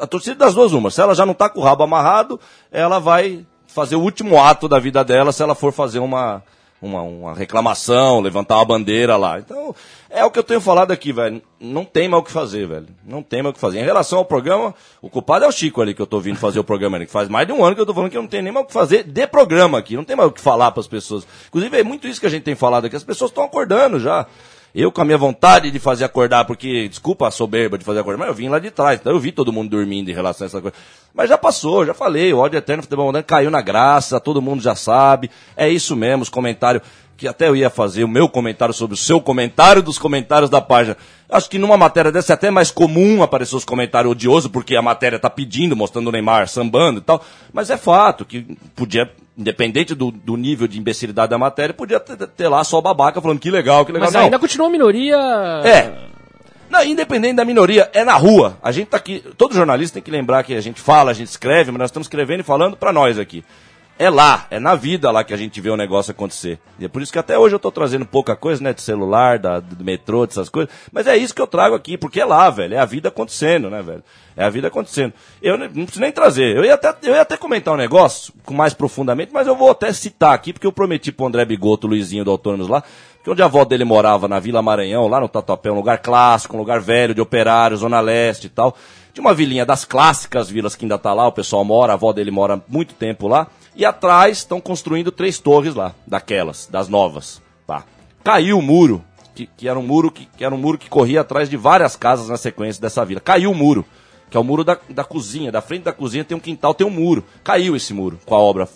Speaker 7: a torcida das duas umas. Se ela já não tá com o rabo amarrado, ela vai fazer o último ato da vida dela se ela for fazer uma, uma, uma reclamação, levantar uma bandeira lá. Então, é o que eu tenho falado aqui, velho. Não tem mais o que fazer, velho. Não tem mais o que fazer. Em relação ao programa, o culpado é o Chico ali que eu tô vindo fazer o programa ali, que faz mais de um ano que eu tô falando que eu não tenho nem mais o que fazer de programa aqui. Não tem mais o que falar para as pessoas. Inclusive, é muito isso que a gente tem falado aqui. As pessoas estão acordando já. Eu, com a minha vontade de fazer acordar, porque, desculpa a soberba de fazer acordar, mas eu vim lá de trás, então eu vi todo mundo dormindo em relação a essa coisa. Mas já passou, já falei, o ódio eterno do futebol moderno caiu na graça, todo mundo já sabe, é isso mesmo, os comentários, que até eu ia fazer o meu comentário sobre o seu comentário dos comentários da página. Acho que numa matéria dessa é até mais comum aparecer os comentários odiosos, porque a matéria tá pedindo, mostrando o Neymar sambando e tal, mas é fato que podia, independente do, do nível de imbecilidade da matéria, podia ter, ter lá só o babaca falando que legal, que legal.
Speaker 10: Mas
Speaker 7: Não.
Speaker 10: ainda continua a minoria.
Speaker 7: É. Não, independente da minoria, é na rua. A gente tá aqui. Todo jornalista tem que lembrar que a gente fala, a gente escreve, mas nós estamos escrevendo e falando para nós aqui. É lá, é na vida lá que a gente vê o negócio acontecer. E é por isso que até hoje eu tô trazendo pouca coisa, né? De celular, da, do metrô, dessas coisas. Mas é isso que eu trago aqui, porque é lá, velho. É a vida acontecendo, né, velho? É a vida acontecendo. Eu ne- não preciso nem trazer. Eu ia, até, eu ia até comentar um negócio com mais profundamente, mas eu vou até citar aqui, porque eu prometi pro André Bigoto, Luizinho do Autônomos lá, que onde a avó dele morava, na Vila Maranhão, lá no Tatuapé, um lugar clássico, um lugar velho, de operários, Zona Leste e tal. De uma vilinha das clássicas vilas que ainda tá lá, o pessoal mora, a avó dele mora muito tempo lá. E atrás estão construindo três torres lá, daquelas, das novas. Tá. Caiu o muro, que, que era um muro que, que era um muro que corria atrás de várias casas na sequência dessa vila. Caiu o muro, que é o muro da, da cozinha, da frente da cozinha tem um quintal, tem um muro. Caiu esse muro com a obra.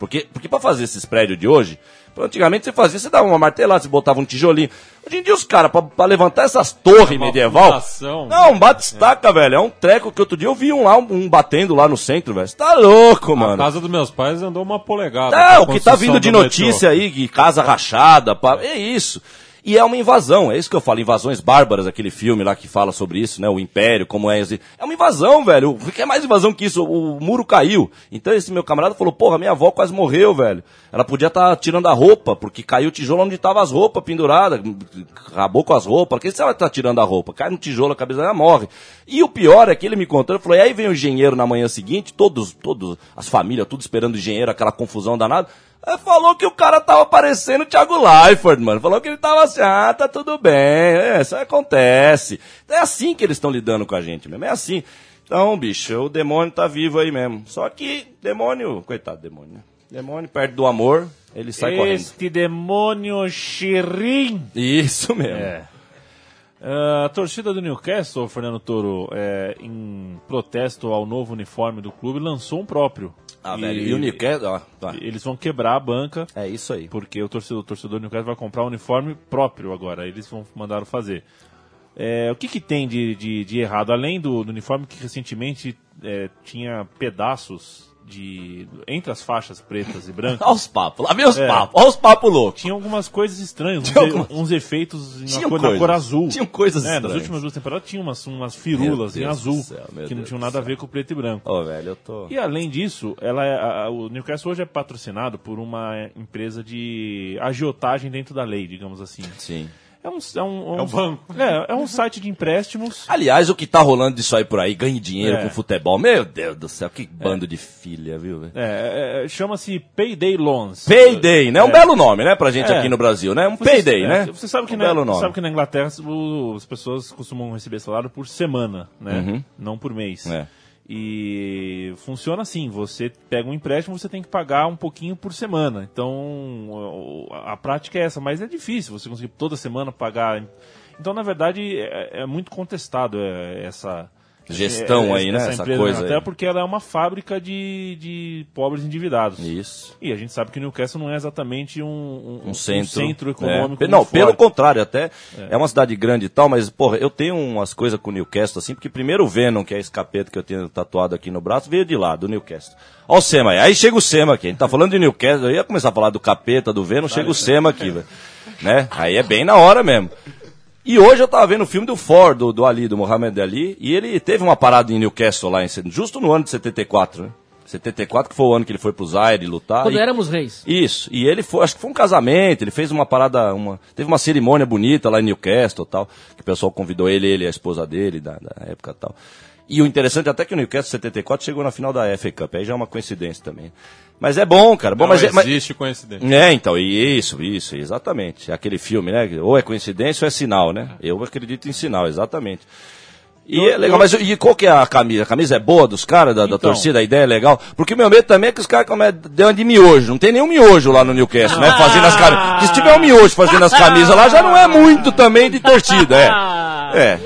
Speaker 7: Porque, porque para fazer esses prédios de hoje, antigamente você fazia, você dava uma martelada, você botava um tijolinho. Hoje em dia os caras, pra, pra levantar essas torres
Speaker 9: Uma
Speaker 7: medieval.
Speaker 9: fundação.
Speaker 7: Não, um bate-estaca, velho. É um treco que outro dia eu vi um lá, um, um batendo lá no centro, velho. Você tá louco,
Speaker 9: A
Speaker 7: mano.
Speaker 9: casa dos meus pais andou uma polegada.
Speaker 7: É,
Speaker 9: a
Speaker 7: o que tá vindo de notícia aí, que casa rachada, pá, é isso. E é uma invasão, é isso que eu falo, invasões bárbaras, aquele filme lá que fala sobre isso, né? O Império, como é. É uma invasão, velho. O que é mais invasão que isso? O muro caiu. Então esse meu camarada falou, porra, minha avó quase morreu, velho. Ela podia estar tirando a roupa, porque caiu o tijolo onde tava as roupas penduradas, acabou com as roupas. Por que você vai estar tirando a roupa? Cai no tijolo, a cabeça dela morre. E o pior é que ele me contou, ele falou, e aí vem o engenheiro na manhã seguinte, todos, todos, as famílias, tudo esperando o engenheiro, aquela confusão danada. Falou que o cara tava parecendo o Thiago Leifert, mano. Falou que ele tava assim, ah, tá tudo bem, é, isso acontece. É assim que eles estão lidando com a gente mesmo, é assim. Então, bicho, o demônio tá vivo aí mesmo. Só que, demônio, coitado do demônio, né? Demônio perto do amor, ele sai correndo.
Speaker 5: Este demônio Shirin.
Speaker 7: Isso mesmo.
Speaker 5: É. Ah, a torcida do Newcastle, Fernando Toro, é, em protesto ao novo uniforme do clube, lançou um próprio.
Speaker 7: Ah, velho, e o Newcastle, ó, tá.
Speaker 5: Eles vão quebrar a banca.
Speaker 7: É isso aí.
Speaker 5: Porque o torcedor, o torcedor do Newcastle vai comprar um uniforme próprio agora. Eles vão mandar fazer. É, o que, que tem de, de, de errado? Além do, do uniforme que recentemente é, tinha pedaços de. entre as faixas pretas e brancas. *laughs*
Speaker 7: Olha os papos, lá vem os
Speaker 5: É.
Speaker 7: papos, olha os papos loucos.
Speaker 5: Tinha algumas coisas estranhas, uns,
Speaker 7: algumas-
Speaker 5: uns efeitos uma cor, na cor azul.
Speaker 7: Tinham coisas
Speaker 5: é, Nas
Speaker 7: estranhas.
Speaker 5: últimas duas temporadas tinha umas, umas firulas em azul
Speaker 7: céu,
Speaker 5: que não tinham nada a ver com o preto e branco.
Speaker 7: Ô, velho, eu tô.
Speaker 5: E além disso, ela é- a- o Newcastle hoje é patrocinado por uma empresa de agiotagem dentro da lei, digamos assim.
Speaker 7: Sim.
Speaker 5: É um, é um,
Speaker 9: É um banco.
Speaker 5: É, é um site de empréstimos.
Speaker 7: Aliás, o que tá rolando disso aí por aí, ganhe dinheiro
Speaker 5: É.
Speaker 7: com futebol. Meu Deus do céu, que bando de filha, viu?
Speaker 5: É, é, Chama-se Payday Loans.
Speaker 7: Payday, né? Um
Speaker 5: É.
Speaker 7: belo nome, né, pra gente
Speaker 5: É.
Speaker 7: aqui no Brasil, né? Um
Speaker 5: Você-
Speaker 7: payday,
Speaker 5: é,
Speaker 7: né?
Speaker 5: Você sabe que,
Speaker 7: um
Speaker 5: na,
Speaker 7: belo nome.
Speaker 5: sabe que na Inglaterra as pessoas costumam receber salário por semana, né?
Speaker 7: Uhum.
Speaker 5: Não por mês.
Speaker 7: É.
Speaker 5: E funciona assim, você pega um empréstimo, você tem que pagar um pouquinho por semana. Então, a prática é essa, mas é difícil você conseguir toda semana pagar. Então, na verdade, é, é muito contestado é, essa
Speaker 7: Gestão aí, né?
Speaker 5: Essa,
Speaker 7: Essa
Speaker 5: empresa,
Speaker 7: coisa
Speaker 5: até
Speaker 7: aí.
Speaker 5: porque ela é uma fábrica de, de pobres endividados.
Speaker 7: Isso.
Speaker 5: E a gente sabe que o Newcastle não é exatamente um, um,
Speaker 7: Um centro,
Speaker 5: econômico.
Speaker 7: É. Não,
Speaker 5: muito
Speaker 7: pelo
Speaker 5: forte.
Speaker 7: contrário, até é. uma cidade grande e tal, mas, porra, eu tenho umas coisas com o Newcastle, assim, porque primeiro o Venom, que é esse capeta que eu tenho tatuado aqui no braço, veio de lá, do Newcastle. Ó o Sema aí, aí chega o Sema aqui, a gente tá falando de Newcastle, eu ia começar a falar do capeta, do Venom, chega o Sema aqui, velho. Né? Aí é bem na hora mesmo. E hoje eu tava vendo o filme do Ford, do, do Ali, do Muhammad Ali, e ele teve uma parada em Newcastle lá, em, justo no ano de 74, né? 74 que foi o ano que ele foi pro Zaire lutar.
Speaker 10: Quando
Speaker 7: e-
Speaker 10: éramos reis.
Speaker 7: isso. E ele foi, acho que foi um casamento, ele fez uma parada, uma, teve uma cerimônia bonita lá em Newcastle tal, que o pessoal convidou ele, ele e a esposa dele da, da época tal. E o interessante é até que o Newcastle 74 chegou na final da FA Cup, aí já é uma coincidência também. Mas é bom, cara, bom,
Speaker 9: Não
Speaker 7: mas, é- mas
Speaker 9: existe coincidência.
Speaker 7: é, então, isso, isso, exatamente. Aquele filme, né? Ou é coincidência ou é sinal, né? Eu acredito em sinal, exatamente. E é legal, mas e qual que é a camisa? A camisa é boa dos caras, da, da
Speaker 5: Então.
Speaker 7: torcida, a ideia é legal? Porque o meu medo também é que os caras come- dêem uma de miojo. Não tem nenhum miojo lá no Newcastle, né? Fazendo as camisas. Porque se tiver um miojo fazendo as camisas lá, já não é muito também de torcida, é. É.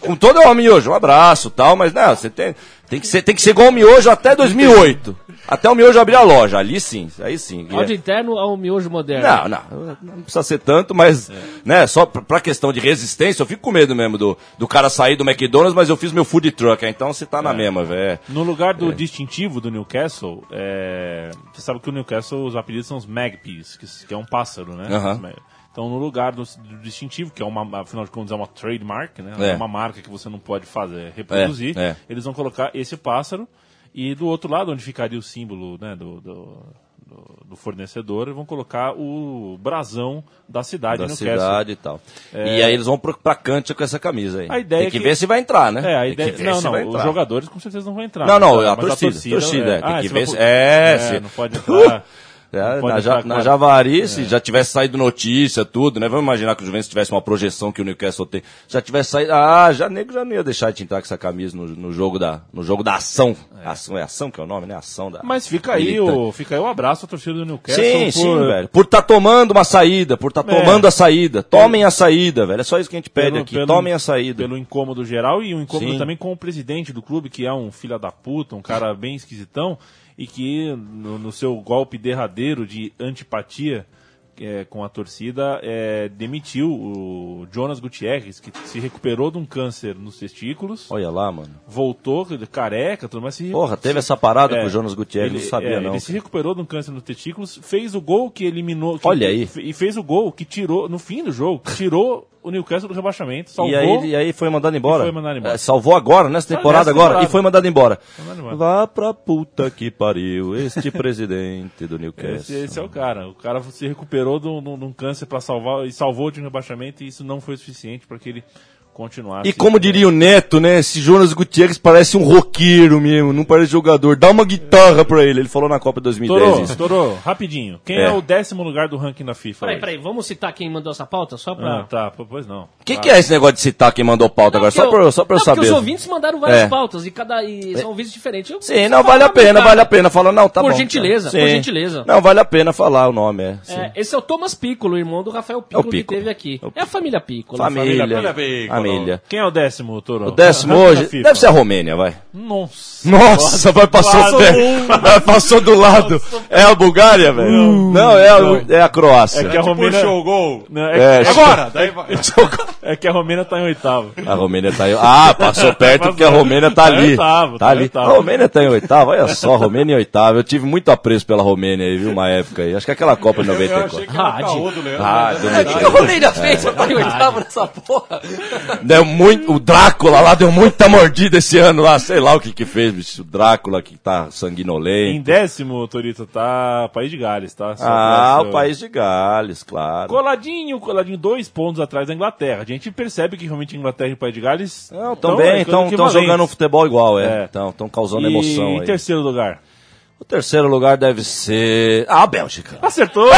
Speaker 7: Com todo o miojo, um abraço e tal, mas não, você tem, tem, que ser, tem que ser igual o miojo até 2008. Até o miojo abrir a loja. Ali sim, aí sim.
Speaker 10: Áudio interno ao miojo moderno.
Speaker 7: Não, não, não precisa ser tanto, mas, né, só pra, pra questão de resistência, eu fico com medo mesmo do, do cara sair do McDonald's, mas eu fiz meu food truck, então você tá na mesma, velho.
Speaker 5: No lugar do distintivo do Newcastle, é, você sabe que o Newcastle, os apelidos são os Magpies, que, que é um pássaro, né?
Speaker 7: Aham.
Speaker 5: Os mag- Então, no lugar do, do distintivo, que é uma, afinal de contas, é uma trademark, né?
Speaker 7: É.
Speaker 5: É uma marca que você não pode fazer, reproduzir.
Speaker 7: É, é.
Speaker 5: Eles vão colocar esse pássaro e do outro lado, onde ficaria o símbolo né, do, do, do- do fornecedor vão colocar o brasão da cidade
Speaker 7: da
Speaker 5: no
Speaker 7: cidade e tal.
Speaker 5: É.
Speaker 7: E aí eles vão pra Cantia com essa camisa aí.
Speaker 5: A ideia
Speaker 7: tem que,
Speaker 5: é que-
Speaker 7: ver se vai entrar, né?
Speaker 5: É, a
Speaker 7: Tem
Speaker 5: ideia...
Speaker 7: que
Speaker 5: Não, não,
Speaker 7: vai
Speaker 5: os jogadores com certeza não vão entrar.
Speaker 7: Não, não,
Speaker 5: mas
Speaker 7: a
Speaker 5: mas
Speaker 7: torcida, torcida, é, tem
Speaker 5: Ah,
Speaker 7: que
Speaker 5: você
Speaker 7: ver
Speaker 5: vai-
Speaker 7: se- é,
Speaker 5: é,
Speaker 7: se-
Speaker 5: não pode *laughs* entrar.
Speaker 7: É, na, ja, na Javari, se já tivesse saído notícia, tudo, né? Vamos imaginar que o Juventus tivesse uma projeção que o Newcastle tem. Já tivesse saído. Ah, já nego já não ia deixar de entrar com essa camisa no, no jogo, da, no jogo da ação. Ação é ação que é o nome, né? Ação da.
Speaker 5: Mas fica aí,
Speaker 7: militante.
Speaker 5: o, fica aí o abraço à torcida do Newcastle.
Speaker 7: Sim,
Speaker 5: por-
Speaker 7: sim, velho. Por estar tomando uma saída, por estar
Speaker 5: É.
Speaker 7: tomando a saída. Tomem a saída, velho. É só isso que a gente pede
Speaker 5: pelo-
Speaker 7: aqui.
Speaker 5: pelo-
Speaker 7: Tomem a saída.
Speaker 5: Pelo incômodo geral e um incômodo
Speaker 7: Sim.
Speaker 5: também com o presidente do clube, que é um filho da puta, um cara bem esquisitão, e que no, no seu golpe derradeiro de antipatia é, com a torcida, é, demitiu o Jonas Gutierrez, que se recuperou de um câncer nos testículos,
Speaker 7: Olha lá, mano.
Speaker 5: voltou careca, tudo mais. Se,
Speaker 7: Porra, teve essa parada
Speaker 5: É,
Speaker 7: com o Jonas Gutierrez,
Speaker 5: ele,
Speaker 7: não sabia
Speaker 5: é,
Speaker 7: não.
Speaker 5: Ele se recuperou de um câncer nos testículos, fez o gol que eliminou. que-
Speaker 7: Olha aí.
Speaker 5: E fez o gol que tirou, no fim do jogo, tirou o Newcastle do rebaixamento, salvou.
Speaker 7: E aí, e aí foi mandado embora.
Speaker 5: Foi mandado embora.
Speaker 7: É, salvou agora, nessa temporada
Speaker 5: nessa
Speaker 7: agora,
Speaker 5: temporada.
Speaker 7: e foi mandado embora.
Speaker 5: mandado embora.
Speaker 7: Vá pra puta que pariu, este *laughs* presidente do Newcastle.
Speaker 5: Esse, esse é o cara. O cara se recuperou de um, um- um câncer para salvar e salvou de rebaixamento e isso não foi suficiente para que ele continuasse.
Speaker 7: E como diria o Neto, né? Esse Jonas Gutierrez parece um roqueiro mesmo, não parece jogador. Dá uma guitarra pra ele. Ele falou na Copa 2010
Speaker 5: Estourou,
Speaker 7: isso.
Speaker 5: Rapidinho. Quem é.
Speaker 7: É.
Speaker 5: o décimo lugar do ranking da FIFA?
Speaker 10: Peraí,
Speaker 5: hoje?
Speaker 10: peraí, vamos citar quem mandou essa pauta? Só pra.
Speaker 5: Ah, tá. Pois não.
Speaker 7: O que, que é esse negócio de citar quem mandou pauta agora? Só
Speaker 10: Porque
Speaker 7: pra, eu- só pra eu
Speaker 10: não,
Speaker 7: saber.
Speaker 10: Porque os ouvintes mandaram várias
Speaker 7: É.
Speaker 10: pautas e cada e são ouvintes diferentes. Eu-
Speaker 7: Sim, não, vale a pena, vale a pena. Fala, não, tá
Speaker 10: Por
Speaker 7: bom.
Speaker 10: gentileza, por gentileza.
Speaker 7: Não, vale a pena falar o nome, é. sim.
Speaker 10: É, esse é o Thomas Piccolo, irmão do Rafael Piccolo, que
Speaker 7: Piccolo.
Speaker 10: teve aqui.
Speaker 7: É
Speaker 10: É a família Piccolo.
Speaker 7: Família.
Speaker 5: Família.
Speaker 7: Família.
Speaker 5: Quem é o décimo, Toro?
Speaker 7: O décimo hoje deve ser a Romênia, vai.
Speaker 5: Nossa.
Speaker 7: Nossa, vai passou, *laughs* vai, passou do lado. É a Bulgária, velho? Não, é a, é a Croácia.
Speaker 5: É que a Romênia...
Speaker 9: Puxou o gol.
Speaker 5: É,
Speaker 7: É,
Speaker 9: Agora! Daí *laughs* vai.
Speaker 5: é que a Romênia tá em oitavo.
Speaker 7: A Romênia tá aí. Ah, passou perto porque a Romênia tá
Speaker 5: Tá em
Speaker 7: ali.
Speaker 5: oitavo,
Speaker 7: Tá
Speaker 5: tá em
Speaker 7: ali.
Speaker 5: oitavo.
Speaker 7: A Romênia tá em oitavo. Olha só, Romênia em oitavo. Eu tive muito apreço pela Romênia aí, viu? Uma época aí. Acho que é aquela Copa de
Speaker 9: Eu achei
Speaker 7: 94.
Speaker 9: que era o
Speaker 10: Rádio.
Speaker 9: caô do Leandro.
Speaker 7: Ah, do
Speaker 9: é
Speaker 8: O que, o Romênia fez pra estar em oitavo nessa porra?
Speaker 7: Deu muito, o Drácula lá deu muita mordida esse ano lá. Sei lá o que que fez, bicho. O Drácula que tá
Speaker 5: Em
Speaker 7: sanguinolento.
Speaker 5: décimo, Torito, tá País de Gales, tá? Só
Speaker 7: Ah, o
Speaker 5: seu-
Speaker 7: país de Gales, claro.
Speaker 5: Coladinho, coladinho, dois pontos atrás da Inglaterra. A gente percebe que realmente a Inglaterra e o País de Gales
Speaker 7: Não,
Speaker 5: tão-
Speaker 7: também,
Speaker 5: é,
Speaker 7: estão jogando futebol igual, é.
Speaker 5: É.
Speaker 7: Estão causando
Speaker 5: E
Speaker 7: emoção
Speaker 5: em
Speaker 7: aí.
Speaker 5: terceiro lugar.
Speaker 7: O terceiro lugar deve ser. Ah, a Bélgica.
Speaker 5: Acertou!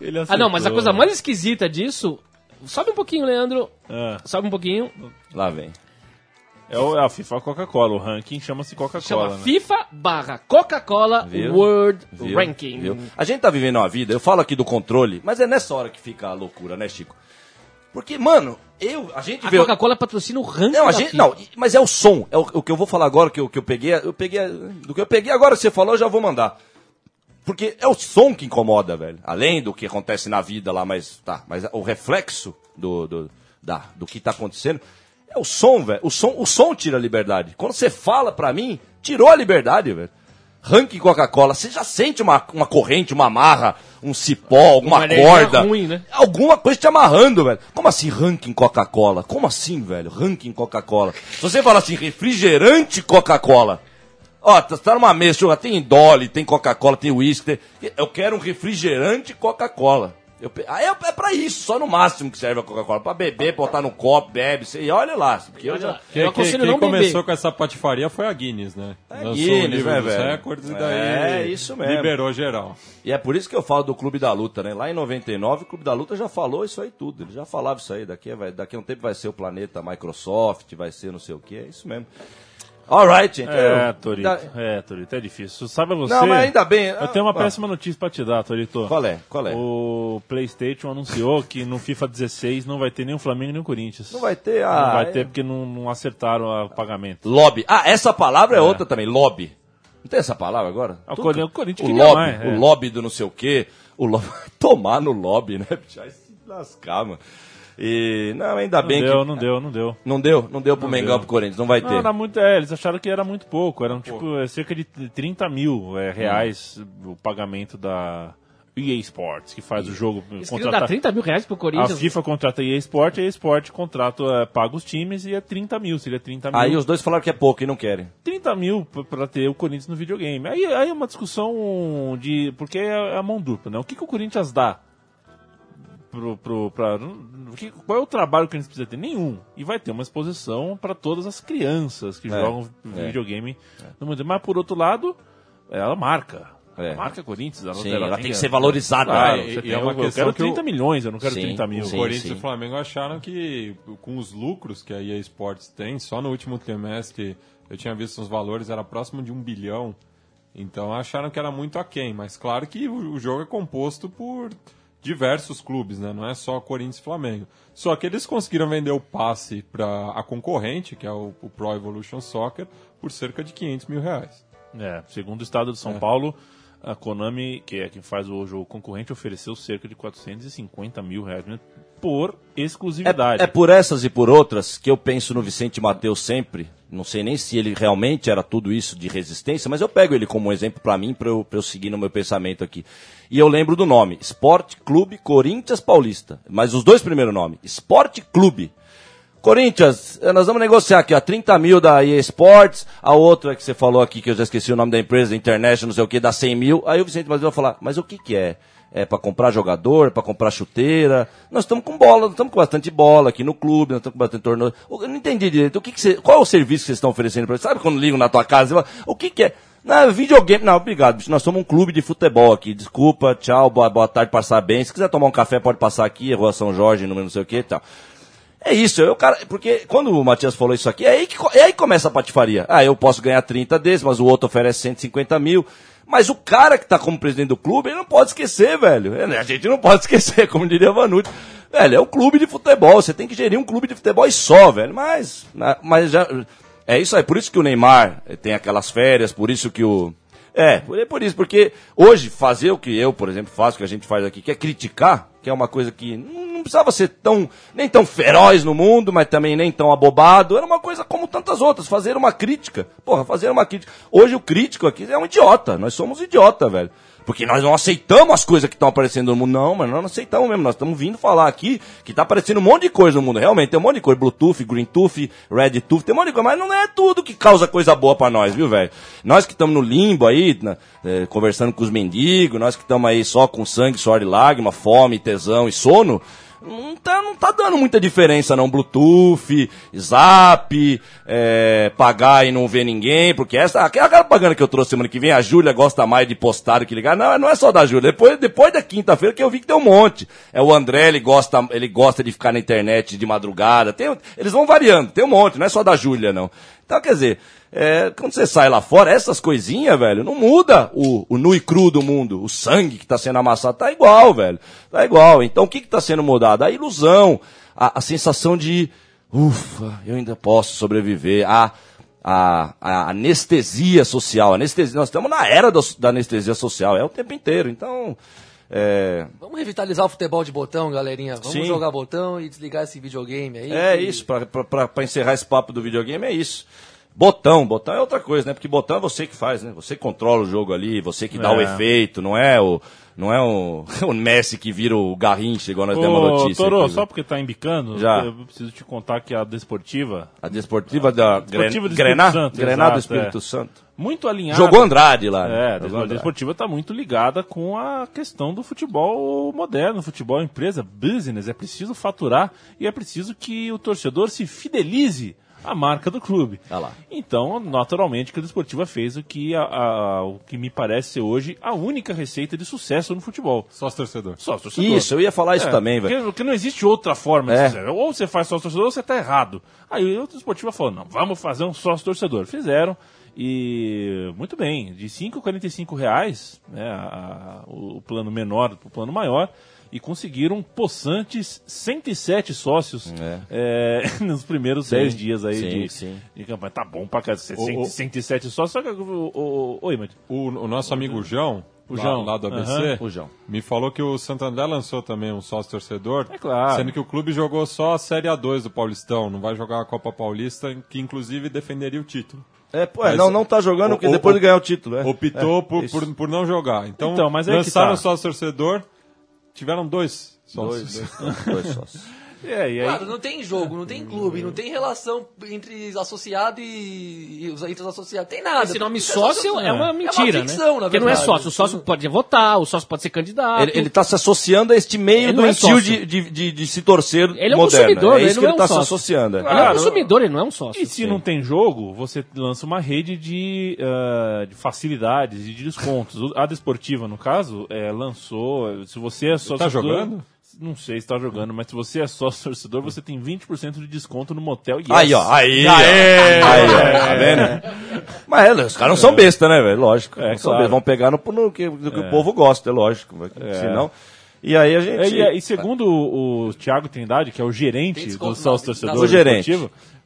Speaker 5: Ele
Speaker 10: Ah, não, mas a coisa mais esquisita disso. Sobe um pouquinho, Leandro.
Speaker 5: Ah,
Speaker 10: Sobe um pouquinho.
Speaker 7: Lá vem.
Speaker 5: é, o, é a FIFA Coca-Cola. O ranking chama-se
Speaker 10: Chama
Speaker 5: Coca-Cola. né?
Speaker 10: FIFA barra Coca-Cola? World
Speaker 7: Viu?
Speaker 10: Ranking.
Speaker 7: Viu? A gente tá vivendo uma vida, eu falo aqui do controle, mas é nessa hora que fica a loucura, né, Chico? Porque, mano, eu, a gente
Speaker 10: A
Speaker 7: vê.
Speaker 10: Coca-Cola patrocina o ranking
Speaker 7: Não, a
Speaker 10: da
Speaker 7: gente,
Speaker 10: FIFA.
Speaker 7: não, mas é o som. É o, o que eu vou falar agora, que eu, que eu peguei. Eu peguei. Do que eu peguei agora que você falou, eu já vou mandar. Porque é o som que incomoda, velho. Além do que acontece na vida lá, mas tá. Mas o reflexo do, do, da, do que tá acontecendo é o som, velho. O som, o som tira a liberdade. Quando você fala pra mim, tirou a liberdade, velho. Ranking Coca-Cola, você já sente uma, uma corrente, uma amarra, um cipó, alguma
Speaker 10: Uma
Speaker 7: corda.
Speaker 10: ruim, né?
Speaker 7: Alguma coisa te amarrando, velho. Como assim ranking Coca-Cola? Como assim, velho? Ranking Coca-Cola. Se você fala assim, refrigerante Coca-Cola. Ó, tá, tá numa mesa, tem Dolly, tem Coca-Cola, tem whisky. tem- Eu quero um refrigerante Coca-Cola. Eu Aí é, é pra isso, só no máximo que serve a Coca-Cola. Pra beber, botar no copo, bebe. Você, e olha lá. Porque eu já...
Speaker 9: Quem,
Speaker 10: Eu
Speaker 9: quem-
Speaker 10: aconselho
Speaker 9: quem
Speaker 10: não beber.
Speaker 9: começou com essa patifaria foi a Guinness, né? Lançou
Speaker 7: Guinness,
Speaker 9: o livro
Speaker 7: né,
Speaker 9: dos
Speaker 7: velho?
Speaker 9: recordes e daí
Speaker 7: É, isso mesmo.
Speaker 9: liberou geral.
Speaker 7: E é por isso que eu falo do Clube da Luta, né? Lá em 99, o Clube da Luta já falou isso aí tudo. Ele já falava isso aí. Daqui, vai, daqui a um tempo vai ser o planeta Microsoft, vai ser não sei o que. É isso mesmo. Alright, gente.
Speaker 5: É, Torito.
Speaker 7: da-
Speaker 5: É, Torito, é difícil. Sabe você?
Speaker 7: Não, mas ainda bem.
Speaker 5: Eu tenho uma
Speaker 7: Ah,
Speaker 5: péssima notícia pra te dar, Torito.
Speaker 7: Qual é? Qual é?
Speaker 5: O PlayStation anunciou que no FIFA 16 não vai ter nem o Flamengo nem o Corinthians.
Speaker 7: Não vai ter a.
Speaker 5: Não vai
Speaker 7: é-
Speaker 5: ter porque não, não acertaram o pagamento.
Speaker 7: Lobby. Ah, essa palavra é, outra também. Lobby. Não tem essa palavra agora?
Speaker 5: Ah, o
Speaker 7: Tu-
Speaker 5: Cori- o Corinthians
Speaker 7: o lobby,
Speaker 5: mais, é.
Speaker 7: o lobby do não sei o quê. O lobby. *laughs* Tomar no lobby, né? Vai se lascar, mano. E. Não, ainda
Speaker 5: Não
Speaker 7: bem
Speaker 5: deu,
Speaker 7: que.
Speaker 5: não deu, não deu.
Speaker 7: Não deu? Não deu pro
Speaker 5: Não
Speaker 7: Mengão
Speaker 5: deu.
Speaker 7: pro Corinthians, não vai
Speaker 5: Não,
Speaker 7: ter.
Speaker 5: era muito, é, eles acharam que era muito pouco. Eram tipo é, cerca de 30 mil é, reais o pagamento da EA Sports, que faz o jogo.
Speaker 10: Eles queriam dar 30 mil reais pro
Speaker 5: A
Speaker 10: Corinthians.
Speaker 5: FIFA contrata a EA Sport, a EA Sport contrata, é, paga os times e é 30 mil, seria 30 mil.
Speaker 7: Aí os dois falaram que é pouco e não querem.
Speaker 5: 30 mil p- pra ter o Corinthians no videogame. Aí, aí é uma discussão de. Porque é a mão dupla, né? O que, que o Corinthians dá? Pro, pro, pra, que- qual é o trabalho que a gente precisa ter? Nenhum. E vai ter uma exposição para todas as crianças que
Speaker 7: É,
Speaker 5: jogam
Speaker 7: é.
Speaker 5: videogame no mundo. Mas por outro lado, ela marca.
Speaker 7: É.
Speaker 5: A marca Corinthians. Ela,
Speaker 7: Sim, ela tem que ser valorizada.
Speaker 5: Claro,
Speaker 9: E- e
Speaker 5: tem-
Speaker 9: é uma
Speaker 5: eu, eu quero
Speaker 9: que o-
Speaker 5: 30 milhões, eu não quero
Speaker 7: Sim,
Speaker 5: 30 mil.
Speaker 9: O
Speaker 7: sim.
Speaker 9: Corinthians e o Flamengo acharam que, com os lucros que a EA Sports tem, só no último trimestre, eu tinha visto os valores, era próximo de um bilhão. Então acharam que era muito aquém. Mas claro que o, o jogo é composto por diversos clubes, né? Não é só Corinthians e Flamengo. Só que eles conseguiram vender o passe para a concorrente, que é o, o Pro Evolution Soccer, por cerca de 500 mil reais.
Speaker 5: É, segundo o estado de São Paulo, a Konami, que é quem faz o jogo concorrente, ofereceu cerca de 450 mil reais né, por exclusividade.
Speaker 7: É, é por essas e por outras que eu penso no Vicente Mateus sempre. Não sei nem se ele realmente era tudo isso de resistência, mas eu pego ele como um exemplo pra mim, pra eu, pra eu seguir no meu pensamento aqui. E eu lembro do nome: Esporte Clube Corinthians Paulista. Mas os dois primeiros nomes: Esporte Clube. Corinthians, eh, nós vamos negociar aqui, ó, 30 mil da EA Sports, a outra que você falou aqui, que eu já esqueci o nome da empresa, International, não sei o que, dá 100 mil. Aí o Vicente Mateus vai falar, mas o que que é? É para comprar jogador, é para comprar chuteira? Nós estamos com bola, nós estamos com bastante bola aqui no clube, nós estamos com bastante torneio. Eu não entendi direito, o que que qual é o serviço que vocês estão oferecendo para Sabe quando ligam na tua casa, fala, o que que é? Não, videogame. Não, obrigado, bicho. Nós somos um clube de futebol aqui. Desculpa, tchau, boa, boa tarde, passar bem. Se quiser tomar um café, pode passar aqui, Rua São Jorge, número não sei o que e tal. É isso, eu, cara, porque quando o Matias falou isso aqui, é aí que, é aí que começa a patifaria. Ah, eu posso ganhar 30 desses, mas o outro oferece 150 mil. Mas o cara que tá como presidente do clube, ele não pode esquecer, velho. É, né, A gente não *laughs* pode esquecer, como diria Vanucci. Velho, é um clube de futebol, você tem que gerir um clube de futebol e só, velho. Mas, mas já, é isso aí, por isso que o Neymar eh, tem aquelas férias, por isso que o... É, por, é por isso, porque hoje fazer o que eu, por exemplo, faço, que a gente faz aqui, que é criticar, que é uma coisa que não precisava ser tão, nem tão feroz no mundo, mas também nem tão abobado, era uma coisa como tantas outras, fazer uma crítica. Porra, fazer uma crítica. Hoje o crítico aqui é um idiota, nós somos idiota, velho. Porque nós não aceitamos as coisas que estão aparecendo no mundo. Não, mas nós não aceitamos mesmo. Nós estamos vindo falar aqui que tá aparecendo um monte de coisa no mundo. Realmente, tem um monte de coisa. Bluetooth, Greentooth, Redtooth, tem um monte de coisa. Mas não é tudo que causa coisa boa pra nós, viu, velho? Nós que estamos no limbo aí, na- eh, conversando com os mendigos, nós que estamos aí só com sangue, suor e lágrima, fome, tesão e sono, não tá, não tá dando muita diferença não. Bluetooth, Zap, é, pagar e não ver ninguém, porque essa, aquela propaganda que eu trouxe semana que vem, a Júlia gosta mais de postar do que ligar. Não, não é só da Júlia. Depois, depois da quinta-feira que eu vi que tem um monte. É o André, ele gosta, ele gosta de ficar na internet de madrugada. Tem, eles vão variando, tem um monte, não é só da Júlia, não. Então, quer dizer, é, quando você sai lá fora, essas coisinhas, velho, não muda o, o nu e cru do mundo. O sangue que tá sendo amassado tá igual, velho. Tá igual. Então o que que tá sendo mudado? A ilusão, a, a sensação de, ufa, eu ainda posso sobreviver. A, a, a anestesia social. Anestesia, nós estamos na era do- da anestesia social, é o tempo inteiro. Então, é,
Speaker 8: Vamos revitalizar o futebol de botão, galerinha. Vamos
Speaker 7: Sim.
Speaker 8: jogar botão e desligar esse videogame aí.
Speaker 7: É
Speaker 8: que-
Speaker 7: isso, pra encerrar esse papo do videogame é isso. Botão, botão é outra coisa, né? Porque botão é você que faz, né? Você que controla o jogo ali, você que dá
Speaker 5: É.
Speaker 7: o efeito, não é o. Não é o, *laughs* o Messi que vira o Garrincha, igual nós demos a
Speaker 5: Ô,
Speaker 7: notícia.
Speaker 5: Toro,
Speaker 7: aqui,
Speaker 5: só porque tá embicando,
Speaker 7: Já.
Speaker 5: eu preciso te contar que a Desportiva,
Speaker 7: A desportiva da
Speaker 5: Desportiva do
Speaker 7: Grená,
Speaker 5: Espírito Santo,
Speaker 7: Grená do
Speaker 5: exato,
Speaker 7: Espírito
Speaker 5: é.
Speaker 7: Santo.
Speaker 5: muito alinhada...
Speaker 7: Jogou Andrade lá. né?
Speaker 5: É, a
Speaker 7: Jogou
Speaker 5: Des- a
Speaker 7: Andrade.
Speaker 5: Desportiva está muito ligada com a questão do futebol moderno, futebol empresa, business. É preciso faturar e é preciso que o torcedor se fidelize à marca do clube.
Speaker 7: Ah lá.
Speaker 5: Então, naturalmente, que a Desportiva fez o que, a- a- o que me parece ser hoje a única receita de sucesso no futebol.
Speaker 9: Sócio torcedor.
Speaker 5: Sócio torcedor.
Speaker 7: Isso, eu ia falar isso
Speaker 5: É,
Speaker 7: também, velho.
Speaker 5: Porque, porque não existe outra forma
Speaker 7: É.
Speaker 5: de fazer. Ou você faz sócio torcedor ou você está errado. Aí o Desportiva falou: não, vamos fazer um sócio torcedor. Fizeram. E muito bem, de 5,45 reais, né, a- o, o plano menor para o plano maior, e conseguiram possantes 107 sócios é, *laughs* nos primeiros
Speaker 7: Sim,
Speaker 5: 10 dias aí
Speaker 7: sim,
Speaker 5: de,
Speaker 7: sim.
Speaker 5: de campanha. Tá bom pra
Speaker 9: o-
Speaker 5: 107 sócios. Só que, o, o, oi, Mati.
Speaker 9: O, o nosso amigo João,
Speaker 5: O
Speaker 9: lá,
Speaker 5: João.
Speaker 9: lá do ABC,
Speaker 7: João.
Speaker 9: me falou que o Santander lançou também um sócio torcedor.
Speaker 5: É claro.
Speaker 9: Sendo que o clube jogou só a Série A2 do Paulistão, não vai jogar a Copa Paulista, que inclusive defenderia o título.
Speaker 7: É, pô, é,
Speaker 9: Mas
Speaker 7: não, não tá jogando porque
Speaker 9: o-
Speaker 7: depois
Speaker 9: o-
Speaker 7: de ganhar o título. É.
Speaker 9: Optou
Speaker 7: É,
Speaker 9: por, por, por não jogar. Então,
Speaker 5: Então, mas
Speaker 9: lançaram
Speaker 5: tá.
Speaker 9: o sócio torcedor, tiveram dois sócios.
Speaker 7: Dois, dois sócios.
Speaker 5: É, e aí.
Speaker 8: Claro, não tem jogo, não tem clube, não tem relação entre associado e, e os entre os associados. Tem nada.
Speaker 10: Esse nome
Speaker 8: é
Speaker 10: sócio
Speaker 8: só-
Speaker 10: é uma mentira,
Speaker 8: é uma ficção,
Speaker 10: né?
Speaker 8: na
Speaker 10: Porque não é
Speaker 8: verdade.
Speaker 10: sócio. O sócio pode votar, o sócio pode ser candidato.
Speaker 7: Ele, ele tá se associando a este meio
Speaker 10: Ele é
Speaker 7: doentio
Speaker 10: sócio.
Speaker 7: de, de, de, de se torcer
Speaker 10: Ele é um
Speaker 7: moderno.
Speaker 10: consumidor,
Speaker 7: é
Speaker 10: ele
Speaker 7: isso
Speaker 10: não
Speaker 7: que
Speaker 10: é
Speaker 7: ele
Speaker 10: um
Speaker 7: tá se
Speaker 10: sócio.
Speaker 7: associando. é.
Speaker 10: Ele é um
Speaker 5: Claro.
Speaker 10: consumidor, ele não é um sócio.
Speaker 5: E se não tem jogo, você lança uma rede de, ah, de facilidades e de descontos. A Desportiva, no caso, é, lançou. Se você é sócio.
Speaker 9: Tá jogando?
Speaker 5: Não sei se tá jogando, mas se você é sócio *laughs* torcedor, você tem 20% de desconto no motel Yes.
Speaker 7: Aí, ó. Aí, ó.
Speaker 5: Aê!
Speaker 7: Aí, ó. Tá vendo? Mas é, os caras não são besta, né, velho? Lógico.
Speaker 5: É,
Speaker 7: não são
Speaker 5: claro.
Speaker 7: besta. Vão pegar no, no que, no que o povo gosta, é lógico. Senão... E aí a gente...
Speaker 5: É, e, e segundo o, o Thiago Trindade, que é o gerente do sócio torcedor
Speaker 7: O gerente.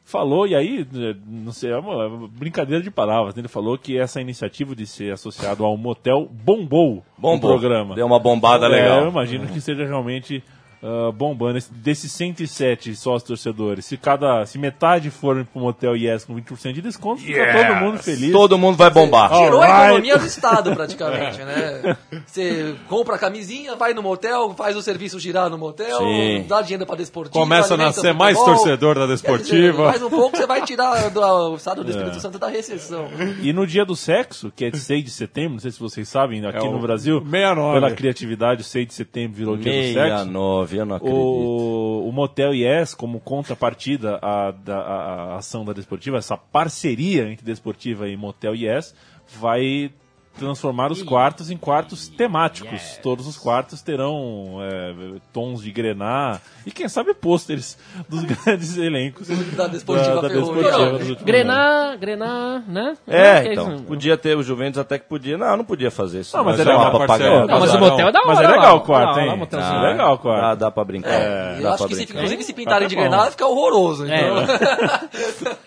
Speaker 5: Falou, e aí, eh, não sei, é uma brincadeira de palavras, né? ele falou que essa iniciativa de ser associado ao motel bombou,
Speaker 7: Bombou.
Speaker 5: o programa.
Speaker 7: Deu uma bombada
Speaker 5: É,
Speaker 7: legal.
Speaker 5: eu imagino que seja realmente ah, bombando. Esse- Desses 107 sócios torcedores, se cada, se metade forem pro motel Yes com 20% de desconto, fica todo mundo feliz.
Speaker 7: Todo mundo vai bombar.
Speaker 8: Tirou a economia do *laughs* Estado, praticamente, né? Você compra a camisinha, vai no motel, faz o serviço girar no motel,
Speaker 7: Sim.
Speaker 8: dá dinheiro pra desportiva.
Speaker 9: Começa a nascer mais
Speaker 8: futebol.
Speaker 9: torcedor da
Speaker 8: Quer dizer,
Speaker 9: Desportiva.
Speaker 8: Mais um pouco você vai tirar *laughs* do, o Estado do Espírito Santo da recessão.
Speaker 5: E no dia do sexo, que é de 6 de setembro, não sei se vocês sabem, aqui
Speaker 9: É
Speaker 5: no Brasil,
Speaker 9: 69.
Speaker 5: pela criatividade, 6 de setembro virou dia do sexo.
Speaker 7: 69, eu não acredito.
Speaker 5: O, o Motel Yes, como contrapartida à, da, à- à ação da Desportiva, essa parceria entre Desportiva e Motel Yes, vai transformar os quartos em quartos temáticos. Todos os quartos terão é, tons de grená e quem sabe pôsteres dos *laughs* grandes elencos
Speaker 8: Da Desportiva
Speaker 5: da, da. Desportiva dos.
Speaker 10: Grená, Grená, né?
Speaker 7: É,
Speaker 10: Que
Speaker 7: então.
Speaker 10: isso?
Speaker 7: Podia ter o Juventus até que podia. Não, não podia fazer isso.
Speaker 5: Não, mas
Speaker 7: Nós
Speaker 5: é
Speaker 7: é
Speaker 5: legal.
Speaker 10: Não, mas o
Speaker 5: Não,
Speaker 10: motel é da hora.
Speaker 5: mas é
Speaker 10: lá,
Speaker 5: legal o quarto, hein?
Speaker 10: motelzinho.
Speaker 5: Ah, legal o quarto.
Speaker 7: Dá, dá pra brincar.
Speaker 8: É,
Speaker 7: dá
Speaker 8: eu acho que, se,
Speaker 7: brincar.
Speaker 8: inclusive, se pintarem de granada, fica horroroso.
Speaker 10: É.
Speaker 8: Então. *laughs*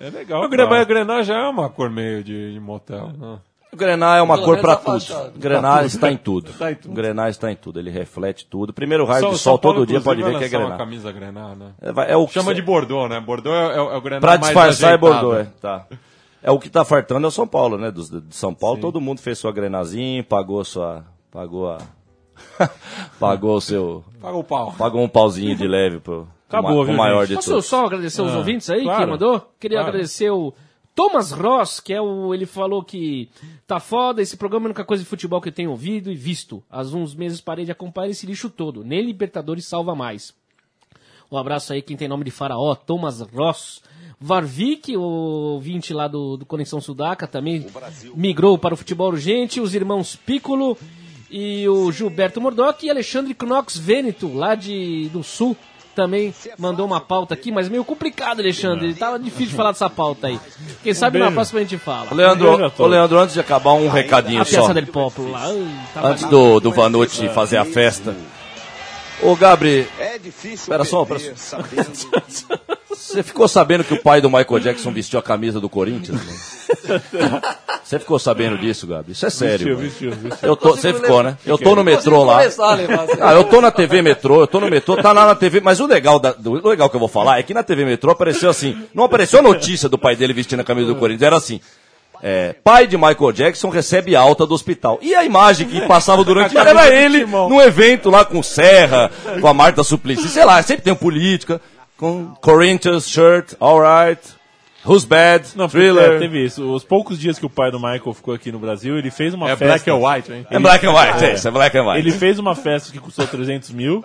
Speaker 5: É legal.
Speaker 9: O Grená, o Grená já é uma cor meio de, de motel. né?
Speaker 7: O Grená é uma
Speaker 8: Pelo
Speaker 7: cor
Speaker 8: menos
Speaker 7: pra
Speaker 8: a
Speaker 7: tudo. Grená está em tudo.
Speaker 9: Tá em tudo.
Speaker 7: O Grená está em tudo. Ele reflete tudo. Primeiro raio
Speaker 9: São-
Speaker 7: de sol todo dia pode ver que é Grená.
Speaker 9: camisa Grená, né?
Speaker 7: É, é o que
Speaker 9: Chama
Speaker 7: cê-
Speaker 9: de Bordeaux, né? Bordeaux é, é, é o Grená
Speaker 7: Pra
Speaker 9: mais
Speaker 7: disfarçar é
Speaker 9: ajeitado.
Speaker 7: Bordeaux, é. Tá. É o que tá fartando é o São Paulo, né? Dos- de São Paulo, todo mundo fez sua grenazinha, pagou sua. Pagou a. *laughs* pagou o seu.
Speaker 9: Paga o pau.
Speaker 7: Pagou um pauzinho de leve pro.
Speaker 5: Acabou,
Speaker 7: o
Speaker 5: viu,
Speaker 7: maior
Speaker 5: gente?
Speaker 7: de
Speaker 10: Posso
Speaker 7: todos.
Speaker 10: só agradecer os
Speaker 5: Ah,
Speaker 10: ouvintes aí
Speaker 5: claro.
Speaker 10: que mandou? Queria
Speaker 5: Claro.
Speaker 10: agradecer o Thomas Ross, que é o. Ele falou que tá foda, esse programa é a única coisa de futebol que eu tenho ouvido e visto. Há uns meses parei de acompanhar esse lixo todo. Nem Libertadores salva mais. Um abraço aí, quem tem nome de faraó, Thomas Ross. Varvik, o ouvinte lá do, do Conexão Sudaca, também migrou para o futebol urgente. Os irmãos Piccolo e o Gilberto Mordoc e Alexandre Knox Veneto, lá de, do Sul, também mandou uma pauta aqui, mas meio complicado, Alexandre. Tava difícil de falar dessa pauta aí. Quem sabe na
Speaker 5: beijo.
Speaker 10: próxima a gente fala.
Speaker 7: Ô, Leandro,
Speaker 5: a
Speaker 7: ô. Leandro, antes de acabar, um recadinho
Speaker 10: A
Speaker 7: só.
Speaker 10: peça del Popolo lá.
Speaker 7: Antes do, do Vanucci fazer a festa. Ô, Gabri,
Speaker 11: É difícil
Speaker 7: Pera só,
Speaker 11: perder
Speaker 7: pera
Speaker 11: sabendo... *laughs*
Speaker 7: você ficou sabendo que o pai do Michael Jackson vestiu a camisa do Corinthians? mano? Você ficou sabendo disso, Gabi? Isso é sério.
Speaker 5: Vestiu, vestiu, vestiu.
Speaker 7: Eu tô, você ficou, né? Eu tô no metrô lá. Ah, eu tô na TV Metrô, eu tô no metrô, tá lá na TV, mas o legal, da- do, o legal que eu vou falar é que na TV Metrô apareceu assim, não apareceu a notícia do pai dele vestindo a camisa do Corinthians, era assim, é, pai de Michael Jackson recebe alta do hospital. E a imagem que passava durante *laughs* o era ele num evento lá com o Serra, com a Marta Suplicy, sei lá, sempre tem um política, com Corinthians shirt, alright, who's bad,
Speaker 5: Não,
Speaker 7: thriller.
Speaker 5: é, teve isso. Os poucos dias que o pai do Michael ficou aqui no Brasil, ele fez uma
Speaker 9: É
Speaker 5: festa.
Speaker 9: black and white, hein?
Speaker 7: É black and white, é, isso é black and white.
Speaker 5: Ele fez uma festa que custou 300 mil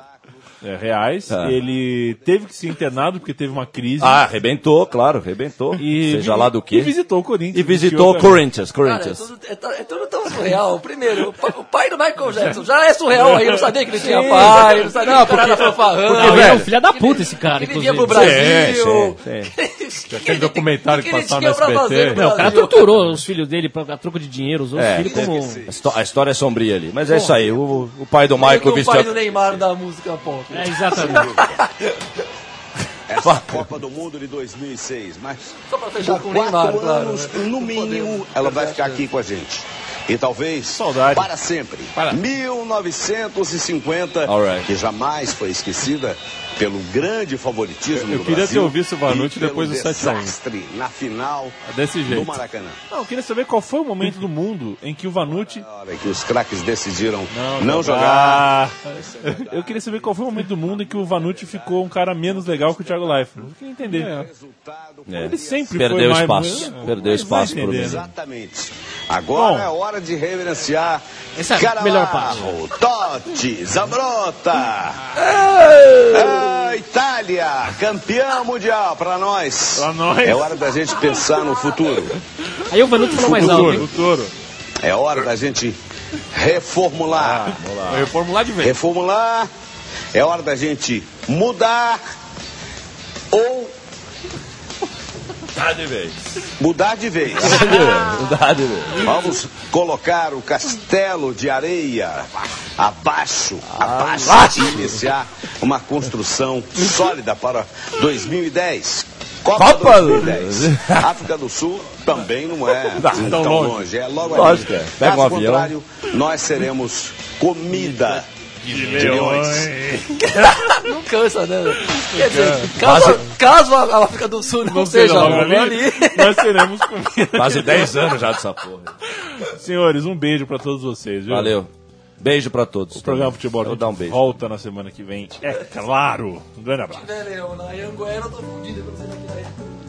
Speaker 5: é, reais.
Speaker 7: Tá.
Speaker 5: Ele teve que ser internado porque teve uma crise.
Speaker 7: Ah, arrebentou, claro, arrebentou.
Speaker 5: e
Speaker 7: Seja lá do
Speaker 5: E
Speaker 7: que.
Speaker 5: visitou o Corinthians.
Speaker 7: E visitou o
Speaker 5: a
Speaker 7: Corinthians,
Speaker 8: Cara, é
Speaker 7: Corinthians.
Speaker 8: tudo, é, é tudo tão surreal. Primeiro, o pa- o pai do Michael Jackson já é surreal aí, eu não sabia que ele tinha pai, não sabia que o cara era fanfarrão.
Speaker 10: Porque ele é um filho da puta esse cara,
Speaker 8: que ele vinha
Speaker 10: inclusive.
Speaker 8: pro Brasil.
Speaker 7: Sim, sim,
Speaker 9: Aquele documentário que
Speaker 8: ele
Speaker 9: passava no SBT.
Speaker 10: Não, o cara torturou os filhos dele pra, a troco de dinheiro, usou
Speaker 7: É,
Speaker 10: os filhos como.
Speaker 7: A histó- A história é sombria ali. Mas é isso aí. O, o pai do
Speaker 8: que
Speaker 7: Michael
Speaker 8: o pai do Neymar da música pop.
Speaker 10: É, exatamente. *laughs*
Speaker 11: Essa Copa do Mundo de 2006, mas
Speaker 8: Só pra fechar com o
Speaker 11: quatro
Speaker 8: Neymar, claro.
Speaker 11: anos,
Speaker 8: né?
Speaker 11: no mínimo, ela vai ficar aqui com a gente. E talvez
Speaker 5: Saudade.
Speaker 11: para sempre. 1950,
Speaker 7: Alright.
Speaker 11: que jamais foi esquecida pelo grande favoritismo
Speaker 9: Eu
Speaker 11: do
Speaker 9: queria
Speaker 11: Brasil
Speaker 9: ter ouvido o Vanucci depois do 7 a 1.
Speaker 11: desastre na final
Speaker 9: É desse
Speaker 11: do
Speaker 9: jeito.
Speaker 11: Maracanã.
Speaker 5: Não, eu queria saber qual foi o momento do mundo em que o Vanucci
Speaker 11: Na hora que os craques decidiram
Speaker 5: não,
Speaker 11: não, jogar.
Speaker 5: Eu queria saber qual foi o momento do mundo em que o Vanucci ficou um cara menos legal que o Thiago Leifert. Eu queria entender.
Speaker 7: É.
Speaker 5: Ele sempre
Speaker 7: Perdeu
Speaker 5: foi mais...
Speaker 7: espaço.
Speaker 5: É,
Speaker 7: Perdeu espaço
Speaker 5: entender, né?
Speaker 11: Exatamente. Agora
Speaker 5: Bom.
Speaker 11: é hora de reverenciar
Speaker 10: Essa é melhor parte.
Speaker 11: Totti, Zambrota. Ah, Itália, campeão mundial para nós.
Speaker 5: Pra nós.
Speaker 11: É hora da gente pensar no futuro.
Speaker 10: Aí o Vanucci falou mais alto,
Speaker 5: Futuro,
Speaker 10: hein?
Speaker 5: futuro.
Speaker 11: É hora da gente reformular.
Speaker 9: Vai reformular de vez.
Speaker 11: Reformular. É hora da gente mudar ou
Speaker 7: Tá de vez.
Speaker 11: mudar de vez. *laughs*
Speaker 7: Tá de vez.
Speaker 11: Vamos colocar o castelo de areia abaixo, abaixo, e iniciar uma construção sólida para 2010. Copa,
Speaker 7: Copa
Speaker 11: 2010. *laughs* África do Sul também não é assim
Speaker 5: tão
Speaker 11: tão,
Speaker 5: longe.
Speaker 11: longe. é logo
Speaker 7: Lógico,
Speaker 11: ali.
Speaker 7: é. Pega um
Speaker 11: Caso
Speaker 7: avião.
Speaker 11: contrário, nós seremos comida de leões. *laughs*
Speaker 8: Não cansa, né? Quer dizer, caso, caso a África do Sul não,
Speaker 5: Não
Speaker 8: seja
Speaker 5: ali,
Speaker 8: ali.
Speaker 5: nós teremos comida.
Speaker 7: Quase 10 anos já dessa porra.
Speaker 5: Senhores, um beijo pra todos vocês, viu?
Speaker 7: Valeu. Beijo pra todos.
Speaker 5: O programa Futebol
Speaker 7: Vou dar um beijo.
Speaker 5: volta na semana que vem. É claro. Um grande abraço.
Speaker 8: Na Anguera eu tô fudido quando você já